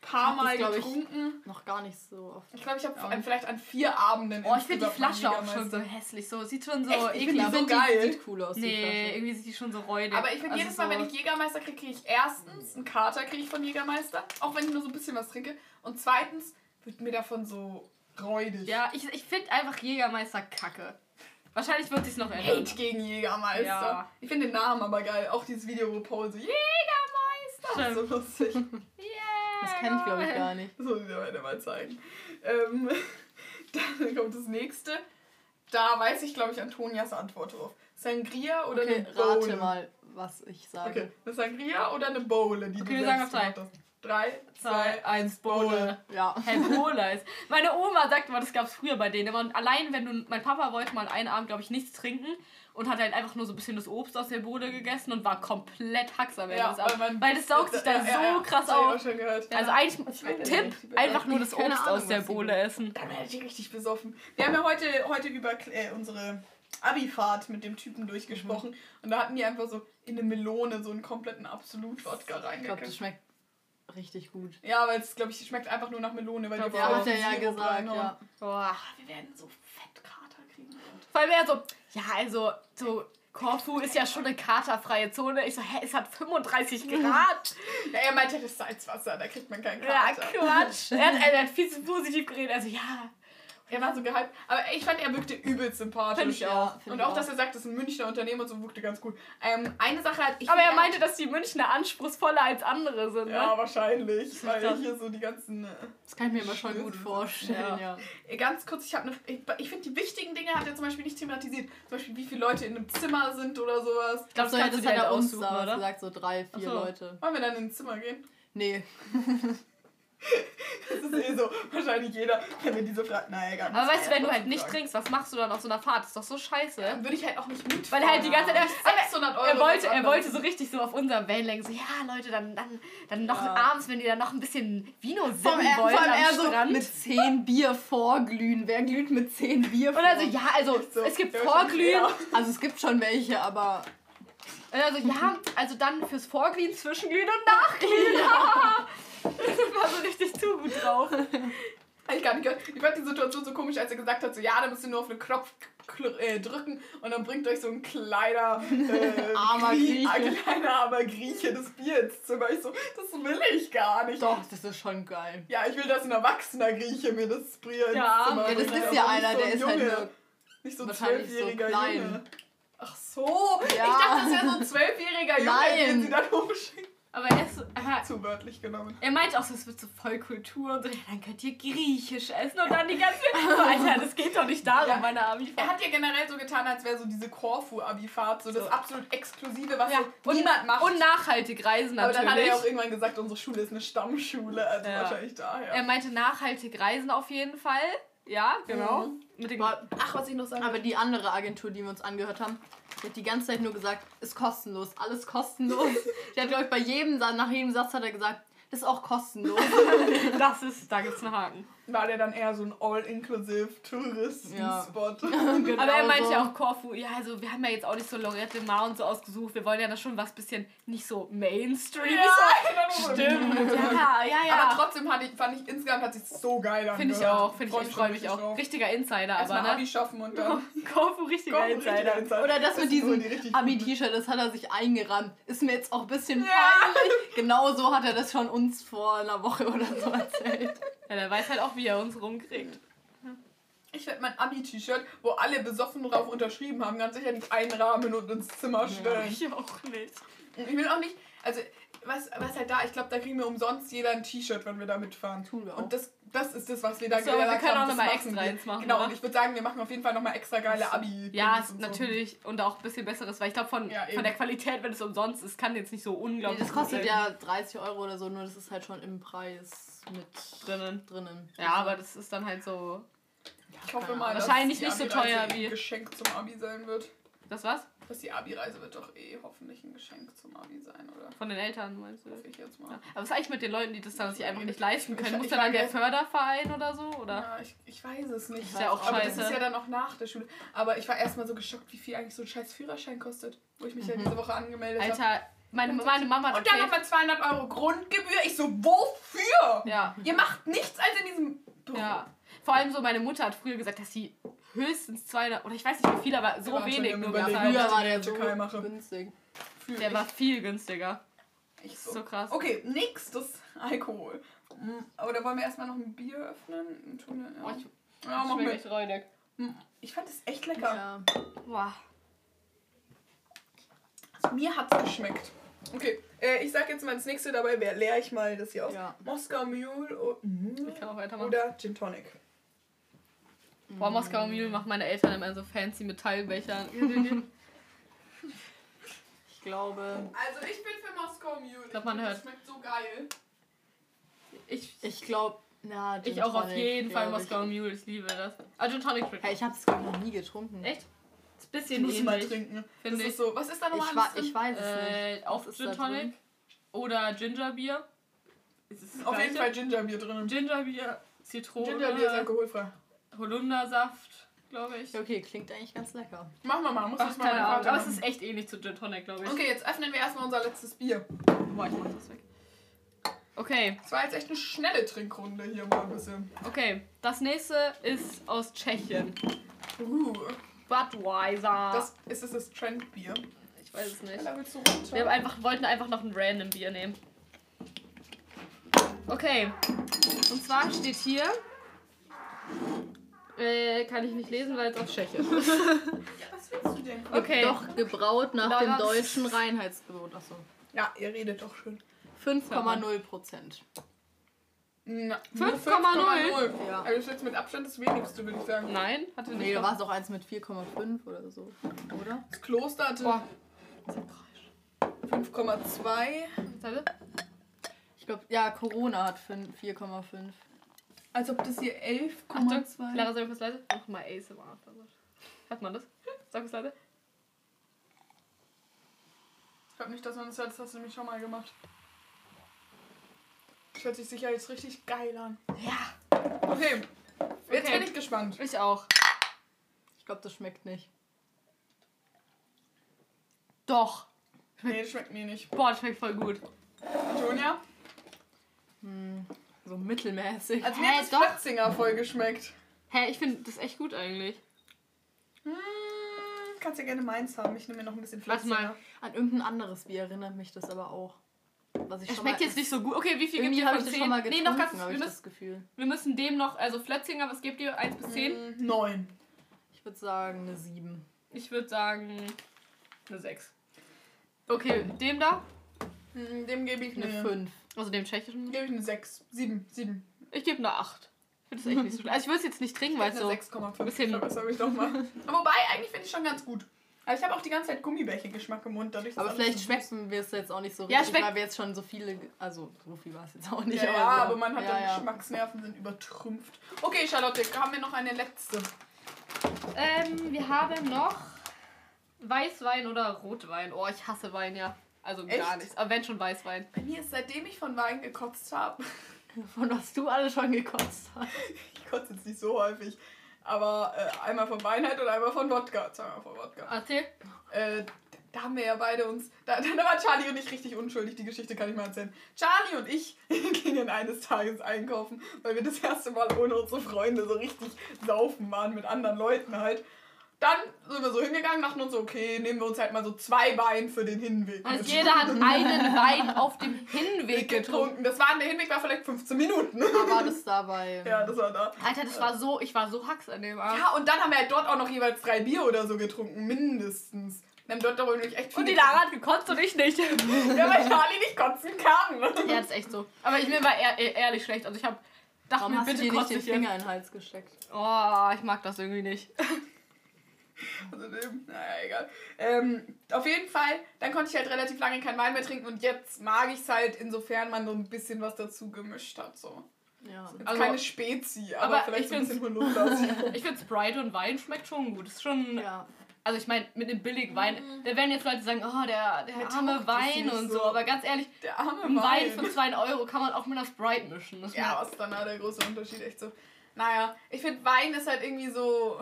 Speaker 3: paar
Speaker 4: das,
Speaker 3: Mal
Speaker 4: ich,
Speaker 3: getrunken.
Speaker 4: Noch gar nicht so oft.
Speaker 3: Ich glaube, ich habe
Speaker 4: Ja.
Speaker 3: vielleicht an vier Abenden.
Speaker 2: Oh, ich finde die Flasche auch schon so hässlich. So, sieht schon so
Speaker 3: Echt? Die
Speaker 2: ekelhaft
Speaker 3: so geil.
Speaker 4: Sieht cool aus, die
Speaker 2: Nee, irgendwie sieht die schon so räudig.
Speaker 3: Aber ich finde,
Speaker 2: Also
Speaker 3: jedes Mal,
Speaker 2: so,
Speaker 3: wenn ich Jägermeister kriege, kriege ich erstens einen Kater kriege ich von Jägermeister. Auch wenn ich nur so ein bisschen was trinke. Und zweitens wird mir davon so räudig.
Speaker 2: Ja, ich, ich finde einfach Jägermeister kacke. Wahrscheinlich wird sich's noch ändern.
Speaker 3: Hate gegen Jägermeister.
Speaker 2: Ja.
Speaker 3: Ich finde den Namen aber geil. Auch dieses Video, wo Paul so Jägermeister. So lustig.
Speaker 4: Das kenne ich, glaube ich, gar nicht.
Speaker 3: Das muss ich dir heute mal zeigen. Ähm, dann kommt das nächste. Da weiß ich, glaube ich, Antonias Antwort drauf. Sangria oder
Speaker 4: Okay,
Speaker 3: eine Bowle?
Speaker 4: rate mal, was ich sage.
Speaker 3: Okay, eine Sangria oder eine Bowle, die
Speaker 2: Okay,
Speaker 3: du
Speaker 2: wir sagen auf drei.
Speaker 3: hast. Drei,
Speaker 2: Zwei,
Speaker 3: zwei,
Speaker 2: eins, Bowle.
Speaker 4: Ja.
Speaker 2: Hey, Bowle ist. Meine Oma sagt immer, das gab's früher bei denen. immer. Und allein, wenn du. Mein Papa wollte mal einen Abend, glaube ich, nichts trinken und hat halt einfach nur so ein bisschen das Obst aus der Bowle gegessen und war komplett am Ende.
Speaker 3: Ja,
Speaker 2: des Abends.
Speaker 3: weil man-
Speaker 2: weil das saugt sich da
Speaker 3: Ja,
Speaker 2: so
Speaker 3: ja,
Speaker 2: krass
Speaker 3: das
Speaker 2: auf.
Speaker 3: auch schon gehört.
Speaker 2: Also eigentlich, Tipp, einfach nur das Obst
Speaker 4: Ahnung,
Speaker 2: aus der Bowle essen.
Speaker 3: Dann werde ich richtig besoffen. Wir haben ja heute, heute über äh, unsere Abifahrt mit dem Typen durchgesprochen und da hatten die einfach so in eine Melone so einen kompletten Absolut-Wodka
Speaker 4: Ich glaube, das
Speaker 3: reingekippt.
Speaker 4: schmeckt richtig gut.
Speaker 3: Ja, weil es, glaube ich, schmeckt einfach nur nach Melone, weil die
Speaker 2: Ja,
Speaker 4: Ja, hat er ja gesagt,
Speaker 3: reinhauen.
Speaker 4: ja.
Speaker 2: Boah.
Speaker 3: Wir werden so Fettkater kriegen.
Speaker 2: Vor allem er so, ja, also, so, Korfu ist ja schon eine katerfreie Zone. Ich so, hä, es hat 35 Grad.
Speaker 3: Ja, er meinte, das ist Salzwasser, da kriegt man keinen
Speaker 2: Ja,
Speaker 3: Kater.
Speaker 2: Quatsch. Er hat, er hat viel zu positiv geredet. Also, ja.
Speaker 3: Er war so gehypt. Aber ich fand, er wirkte übelst sympathisch.
Speaker 4: Auch.
Speaker 3: Und auch, dass er sagt, das ist ein Münchner Unternehmen und so, wirkte ganz gut. Ähm, eine Sache hat...
Speaker 2: Aber er meinte, dass die Münchner anspruchsvoller als andere sind, ne?
Speaker 3: Ja, wahrscheinlich. Weil
Speaker 2: krass.
Speaker 3: hier so die ganzen... Äh,
Speaker 4: Das kann ich mir immer schon gut vorstellen, ja.
Speaker 3: Äh, Ganz kurz, ich habe eine. Ich, ich finde, die wichtigen Dinge hat er zum Beispiel nicht thematisiert. Zum Beispiel, wie viele Leute in einem Zimmer sind oder sowas.
Speaker 2: Ich glaube,
Speaker 4: So
Speaker 2: das
Speaker 4: hätte es halt
Speaker 2: halt
Speaker 4: er
Speaker 2: aussuchen, oder?
Speaker 4: gesagt, so drei, vier
Speaker 2: so.
Speaker 4: Leute.
Speaker 3: Wollen wir dann ins Zimmer gehen?
Speaker 4: Nee.
Speaker 3: Das ist eh so. Wahrscheinlich jeder, wenn wir diese Frage. Naja, egal.
Speaker 2: Aber weißt du, wenn du halt
Speaker 3: Fragen.
Speaker 2: nicht trinkst, was machst du dann auf so einer Fahrt? Das ist doch so scheiße.
Speaker 3: Dann würde ich halt auch nicht mitfahren.
Speaker 2: Weil er halt die ganze Zeit. Aber
Speaker 3: 600 Euro.
Speaker 2: er wollte, er wollte so richtig so auf unserem Wellenlänge so, ja Leute, dann, dann, dann noch
Speaker 4: Ja.
Speaker 2: abends, wenn ihr dann noch ein bisschen Vino sippen wollt
Speaker 4: vor allem
Speaker 2: am
Speaker 4: er so
Speaker 2: Strand.
Speaker 4: mit zehn Bier vorglühen. Wer glüht mit zehn Bier vor?
Speaker 2: Oder so, ja, also
Speaker 3: So,
Speaker 2: es gibt Vorglühen.
Speaker 4: Also es gibt schon welche, aber
Speaker 2: also ja, also dann fürs Vorglühen, Zwischenglühen und Nachglühen. Ja. das war so richtig zu gut drauf.
Speaker 3: Ich gar nicht gehört. Ich fand die Situation so komisch, als er gesagt hat, so ja, da müsst ihr nur auf einen Knopf äh, drücken und dann bringt euch so ein kleiner äh,
Speaker 4: Armer
Speaker 3: Grie-
Speaker 4: Grieche.
Speaker 3: ein kleiner armer Grieche das Bier ins Zimmer. Ich so, das will ich gar nicht.
Speaker 4: doch, das ist schon geil.
Speaker 3: Ja, ich will, dass ein erwachsener Grieche mir das Bier ins
Speaker 2: Ja,
Speaker 3: Zimmer
Speaker 2: ja,
Speaker 4: Ja, das ist ja
Speaker 3: nicht
Speaker 4: einer,
Speaker 3: so
Speaker 4: der
Speaker 3: ein
Speaker 4: ist halt
Speaker 3: Junge.
Speaker 4: nur
Speaker 3: Nicht so ein
Speaker 4: so
Speaker 3: zwölfjähriger
Speaker 4: klein.
Speaker 3: Junge. Ach so. Ich
Speaker 4: Ja.
Speaker 3: dachte, das wäre so ein zwölfjähriger Junge, den sie dann hochschicken.
Speaker 2: Aber er ist so, er,
Speaker 3: Zu wörtlich genommen.
Speaker 2: er meint auch so, es wird so voll Kultur und so, ja, dann könnt ihr Griechisch essen und dann die ganze Alter, das geht doch nicht darum,
Speaker 3: Ja.
Speaker 2: meine
Speaker 3: Er
Speaker 2: Abi-Fahrt.
Speaker 3: hat ja generell so getan, als wäre so diese Korfu-Abi-Fahrt so das
Speaker 2: So.
Speaker 3: absolut Exklusive, was
Speaker 2: Ja,
Speaker 3: so niemand macht.
Speaker 2: und nachhaltig reisen
Speaker 3: Aber
Speaker 2: natürlich.
Speaker 3: dann hat er ja auch irgendwann gesagt, unsere Schule ist eine Stammschule, also
Speaker 2: Ja.
Speaker 3: wahrscheinlich daher.
Speaker 2: er meinte nachhaltig reisen auf jeden Fall. Ja, genau.
Speaker 3: Mhm.
Speaker 2: Mit den
Speaker 4: Aber,
Speaker 3: Ach, was ich noch sagen
Speaker 4: aber die andere Agentur, die wir uns angehört haben, die hat die ganze Zeit nur gesagt, ist kostenlos, alles kostenlos. die hat, glaube ich, bei jedem, nach jedem Satz hat er gesagt, das ist auch kostenlos.
Speaker 2: Das ist, da gibt's einen Haken.
Speaker 3: War der dann eher so ein all-inclusive Touristen-Spot.
Speaker 4: Genau
Speaker 2: Aber er meinte
Speaker 4: so.
Speaker 2: ja auch Korfu. Ja, also wir haben ja jetzt auch nicht so Lorette Mar und so ausgesucht. Wir wollen ja das schon was bisschen nicht so Mainstream.
Speaker 3: Ja,
Speaker 2: Stimmt. Ja, ja, ja.
Speaker 3: Aber trotzdem fand ich, fand ich insgesamt hat sich so geil angehört.
Speaker 2: Finde ich auch. Finde ich, ich freue mich auch.
Speaker 3: drauf.
Speaker 2: Richtiger Insider, aber
Speaker 3: Erstmal Abi
Speaker 2: ne?
Speaker 3: schaffen und dann.
Speaker 2: Korfu, richtiger Insider.
Speaker 3: richtiger Insider.
Speaker 4: Oder das,
Speaker 3: sind
Speaker 4: mit
Speaker 3: so
Speaker 4: diesem
Speaker 3: die
Speaker 4: Abi-T-Shirt, das hat er sich eingerannt. Ist mir jetzt auch ein bisschen
Speaker 3: Ja.
Speaker 4: peinlich. Genau so hat er das schon uns vor einer Woche oder so erzählt.
Speaker 2: Ja, der weiß halt auch, wie er uns rumkriegt.
Speaker 3: Ich werde mein Abi-T-Shirt, wo alle besoffen drauf unterschrieben haben, ganz sicher nicht einrahmen und ins Zimmer stellen.
Speaker 2: Ich auch nicht.
Speaker 3: Ich will auch nicht, also was, was halt da, ich glaube, da kriegen wir umsonst jeder ein T-Shirt, wenn wir da mitfahren.
Speaker 4: Tun wir auch.
Speaker 3: Und das, das ist das, was wir da
Speaker 2: So, aber wir können auch
Speaker 3: das
Speaker 2: noch mal
Speaker 3: machen
Speaker 2: extra eins machen,
Speaker 3: Genau,
Speaker 2: oder?
Speaker 3: und ich würde sagen, wir machen auf jeden Fall nochmal extra geile abi
Speaker 2: Ja,
Speaker 3: und
Speaker 2: es,
Speaker 3: so.
Speaker 2: natürlich. Und auch ein bisschen besseres, weil ich glaube, von,
Speaker 3: Ja,
Speaker 2: von der Qualität, wenn es umsonst ist, kann jetzt nicht so
Speaker 4: Nee,
Speaker 2: unglaublich
Speaker 4: das kostet ja 30 Euro oder so, nur das ist halt schon im Preis mit
Speaker 2: drinnen.
Speaker 4: drinnen.
Speaker 2: Ja, aber das ist dann halt so.
Speaker 3: Ich hoffe mal, dass
Speaker 2: Wahrscheinlich
Speaker 3: die
Speaker 2: nicht so teuer
Speaker 3: ein
Speaker 2: wie-
Speaker 3: Geschenk zum Abi sein wird.
Speaker 2: Das was?
Speaker 3: Dass die Abi-Reise wird doch eh hoffentlich ein Geschenk zum Abi sein, oder?
Speaker 2: Von den Eltern, meinst du?
Speaker 3: Hoffe ich jetzt mal.
Speaker 2: Ja. Aber was ist eigentlich mit den Leuten, die das dann sich einfach nicht leisten können? Muss
Speaker 3: ich
Speaker 2: dann, der Förderverein oder so? Oder?
Speaker 3: Ja, ich, ich weiß es nicht.
Speaker 2: Ist ja auch
Speaker 3: aber
Speaker 2: scheiße.
Speaker 3: das ist ja dann auch nach der Schule. Aber ich war erstmal so geschockt, wie viel eigentlich so ein scheiß Führerschein kostet, wo ich mich ja diese Woche angemeldet habe.
Speaker 2: Mhm. Alter, meine, meine Mama hat
Speaker 3: Und dann nochmal 200 Euro Grundgebühr. Ich so, wofür?
Speaker 2: Ja,
Speaker 3: Ihr macht nichts als in diesem Büro.
Speaker 2: ja. Vor allem so, meine Mutter hat früher gesagt, dass sie höchstens 200, oder ich weiß nicht wie viel, aber so
Speaker 3: Ja,
Speaker 2: wenig nur.
Speaker 3: Ja,
Speaker 4: Früher war der so
Speaker 3: Türkei mache.
Speaker 4: günstig.
Speaker 3: Fühl
Speaker 2: Der
Speaker 3: ich.
Speaker 2: war viel günstiger.
Speaker 3: ich
Speaker 2: So krass.
Speaker 3: Okay, nächstes Alkohol. Mm, Aber da wollen wir erstmal noch ein Bier öffnen. Tun wir-
Speaker 2: Oh,
Speaker 3: Ja,
Speaker 2: ich
Speaker 3: ja wir.
Speaker 2: echt räudig.
Speaker 3: Ich fand es echt lecker.
Speaker 4: Ja.
Speaker 2: Boah.
Speaker 3: Mir hat's geschmeckt. Okay, äh, ich sag jetzt mal das nächste dabei, wer leer ich mal das hier aus.
Speaker 4: Ja.
Speaker 3: Moskau Mule o-
Speaker 2: Ich kann auch weitermachen.
Speaker 3: oder Gin Tonic.
Speaker 2: Boah, Moskau Mule macht meine Eltern immer in so fancy Metallbechern.
Speaker 4: Ich glaube,
Speaker 3: Also ich bin für Moskau Mule. Ich
Speaker 2: glaub, man hört.
Speaker 3: Das schmeckt so geil.
Speaker 2: ich,
Speaker 4: ich glaube, na, Gin
Speaker 2: ich auch auf
Speaker 4: Tonic,
Speaker 2: jeden Fall. Moskau Mule, ich liebe das. Ah, Gin Tonic schmeckt.
Speaker 4: Hey, ich habe es glaube ich noch nie getrunken.
Speaker 2: Echt? Ist ein
Speaker 3: Ich
Speaker 2: bisschen
Speaker 3: muss mal
Speaker 2: ähnlich.
Speaker 3: trinken. Das
Speaker 2: finde
Speaker 3: ist
Speaker 2: ich.
Speaker 3: so. Was ist da nochmal
Speaker 4: Ich,
Speaker 3: alles drin?
Speaker 4: ich weiß es
Speaker 2: Äh,
Speaker 4: nicht.
Speaker 2: auch
Speaker 4: Was ist
Speaker 2: Gin Tonic oder Gingerbier. Ist es das
Speaker 3: Auf jeden? Fall Gingerbier drin.
Speaker 2: Gingerbier, Zitrone,
Speaker 3: Gingerbier ist alkoholfrei.
Speaker 2: Holundersaft, glaube ich.
Speaker 4: Okay, klingt eigentlich ganz lecker.
Speaker 3: Machen wir mal. Muss
Speaker 2: Ach,
Speaker 3: das mal
Speaker 2: Ahnung. Aber es ist echt ähnlich zu Gin Tonic, glaube ich.
Speaker 3: Okay, jetzt öffnen wir erstmal unser letztes Bier.
Speaker 2: Boah, ich mach das weg. Okay,
Speaker 3: Das war jetzt echt eine schnelle Trinkrunde hier mal ein bisschen.
Speaker 2: okay. Das nächste ist aus Tschechien.
Speaker 3: Uh,
Speaker 2: Budweiser.
Speaker 3: das ist es das Trendbier.
Speaker 2: ich weiß es nicht.
Speaker 3: Da willst du runter.
Speaker 2: Wir haben einfach, wollten einfach noch ein random Bier nehmen. Okay. Und zwar steht hier. Äh, kann ich nicht lesen, weil es auf Tschechisch ist.
Speaker 3: Was willst du denn?
Speaker 2: Okay.
Speaker 4: Doch gebraut nach
Speaker 2: Laura-
Speaker 4: dem deutschen Reinheitsgebot. Achso.
Speaker 3: Ja, ihr redet doch schön.
Speaker 4: 5,0 Prozent.
Speaker 3: Na,
Speaker 2: 5,0.
Speaker 4: Ja.
Speaker 3: Also das ist jetzt mit Abstand das wenigste, würde ich sagen.
Speaker 2: Nein, hatte nicht.
Speaker 4: Nee, da war es auch eins mit 4,5 oder so. Oder?
Speaker 3: Das Kloster hatte
Speaker 2: Boah.
Speaker 3: 5,2.
Speaker 2: Warte.
Speaker 4: Ich glaube, ja, Corona hat fün- 4,5.
Speaker 3: Als ob das hier
Speaker 2: Achtung,
Speaker 3: 11,2.
Speaker 2: Clara, sag kurz leise. Mach mal ASMR. Hört man das? Sag kurz leise.
Speaker 3: Ich glaube nicht, dass man das hört, das hast du nämlich schon mal gemacht. Das hört sich sicher jetzt richtig geil an.
Speaker 2: Ja.
Speaker 3: Okay, jetzt
Speaker 2: Okay.
Speaker 3: bin ich gespannt.
Speaker 2: Ich auch.
Speaker 4: Ich glaube, das schmeckt nicht.
Speaker 2: Doch.
Speaker 3: Nee, das schmeckt mir nicht.
Speaker 2: Boah, das schmeckt voll gut.
Speaker 3: Antonia?
Speaker 4: Hm, so mittelmäßig.
Speaker 3: Also mir
Speaker 2: Hä,
Speaker 3: hat das
Speaker 2: doch.
Speaker 3: Flötzinger voll geschmeckt.
Speaker 2: Hä, ich finde das echt gut eigentlich.
Speaker 3: Hm, kannst ja gerne meins haben. Ich nehme mir noch ein bisschen
Speaker 2: Warte
Speaker 3: Flötzinger.
Speaker 2: mal.
Speaker 4: An irgendein anderes Bier erinnert mich das aber auch. Was ich
Speaker 2: Es
Speaker 4: schon
Speaker 2: schmeckt
Speaker 4: mal,
Speaker 2: jetzt nicht so gut. Okay, wie viel gibt ihr
Speaker 4: habe
Speaker 2: von
Speaker 4: ich das
Speaker 2: 10?
Speaker 4: schon mal
Speaker 2: nee, noch ganz. Wir müssen,
Speaker 4: das Gefühl.
Speaker 2: wir müssen dem noch, also Flötzinger, was gebt ihr? 1 bis 10?
Speaker 3: Hm, Neun.
Speaker 4: Ich würde sagen eine 7.
Speaker 2: Ich würde sagen eine 6. Okay, dem da?
Speaker 3: Hm, Dem gebe ich
Speaker 4: Eine
Speaker 3: eine,
Speaker 4: 5.
Speaker 2: Also dem tschechischen?
Speaker 3: gebe ich eine sechs. Sieben. Sieben.
Speaker 2: Ich gebe eine 8. Ich finde das echt nicht so schlecht. Also ich würde es jetzt nicht trinken, weil es so...
Speaker 3: 6,5.
Speaker 2: bisschen-
Speaker 3: Verbessere ich doch mal. Aber Wobei, eigentlich finde ich schon ganz gut. Aber ich habe auch die ganze Zeit Gummibärchen-Geschmack im Mund. Dadurch,
Speaker 4: Aber vielleicht
Speaker 3: so
Speaker 4: schmecken wir es jetzt auch nicht so
Speaker 2: Ja,
Speaker 4: richtig,
Speaker 2: schmeckt-
Speaker 4: weil wir jetzt schon so viele, also so viel war es jetzt auch nicht.
Speaker 3: Ja, ja,
Speaker 4: so,
Speaker 3: aber man hat
Speaker 4: ja,
Speaker 3: ja,
Speaker 4: ja.
Speaker 3: Geschmacksnerven sind übertrümpft. Okay, Charlotte, haben wir noch eine letzte?
Speaker 2: Ähm, wir haben noch Weißwein oder Rotwein. Oh, ich hasse Wein, ja. Also gar
Speaker 3: Echt?
Speaker 2: nichts. Aber wenn schon Weißwein.
Speaker 3: Bei mir ist, seitdem ich von Wein gekotzt habe,
Speaker 4: Von was du alles schon gekotzt hast.
Speaker 3: Ich kotze jetzt nicht so häufig. Aber äh, einmal von Weinheit und einmal von Wodka. Zweimal von Wodka.
Speaker 2: Erzähl.
Speaker 3: Äh, da haben wir ja beide uns. Da, da war Charlie und ich richtig unschuldig. Die Geschichte kann ich mal erzählen. Charlie und ich gingen eines Tages einkaufen, weil wir das erste Mal ohne unsere Freunde so richtig saufen waren mit anderen Leuten halt. Dann sind wir so hingegangen, dachten uns so, okay, nehmen wir uns halt mal so zwei Wein für den Hinweg.
Speaker 2: Also
Speaker 3: mit.
Speaker 2: jeder hat einen Wein auf dem Hinweg getrunken.
Speaker 3: getrunken. Das war, der Hinweg war vielleicht 15 Minuten.
Speaker 4: Da war das dabei.
Speaker 3: ja, das war da.
Speaker 2: Alter, das war so, ich war so hacks an dem Abend.
Speaker 3: Ja, und dann haben wir halt dort auch noch jeweils drei Bier oder so getrunken, mindestens. Wir haben dort doch wirklich echt viel
Speaker 2: Und die Lara hat gekotzt und ich nicht.
Speaker 3: Ja, weil Charlie nicht kotzen kann.
Speaker 2: Ja, das ist echt so. Aber ich mir war ehr, ehr- ehrlich schlecht. Also ich hab dachte
Speaker 4: Warum
Speaker 2: mir,
Speaker 4: hast du
Speaker 2: bitte
Speaker 4: dir nicht den. Finger in den Hals gesteckt?
Speaker 2: Oh, ich mag das irgendwie nicht.
Speaker 3: Also, ähm, naja, egal. Ähm, auf jeden Fall, dann konnte ich halt relativ lange keinen Wein mehr trinken und jetzt mag ich es halt, insofern man so ein bisschen was dazu gemischt hat. So.
Speaker 4: Ja.
Speaker 3: Jetzt
Speaker 2: Also-
Speaker 3: keine Spezi, aber,
Speaker 2: aber
Speaker 3: vielleicht
Speaker 2: ich
Speaker 3: so ein bisschen Holunder.
Speaker 2: Ich finde Sprite und Wein schmeckt schon gut. Das ist schon.
Speaker 4: Ja.
Speaker 2: Also ich meine, mit dem billigen Wein, da werden jetzt Leute sagen, oh, der, der
Speaker 3: Mir
Speaker 2: arme Wein und
Speaker 3: so.
Speaker 2: so. Aber ganz ehrlich,
Speaker 3: Der arme
Speaker 2: ein Wein
Speaker 3: Wein.
Speaker 2: für 2 Euro kann man auch mit einer Sprite mischen. Das
Speaker 3: Ja, ist dann da der große Unterschied? Echt so. Naja, ich finde Wein ist halt irgendwie so.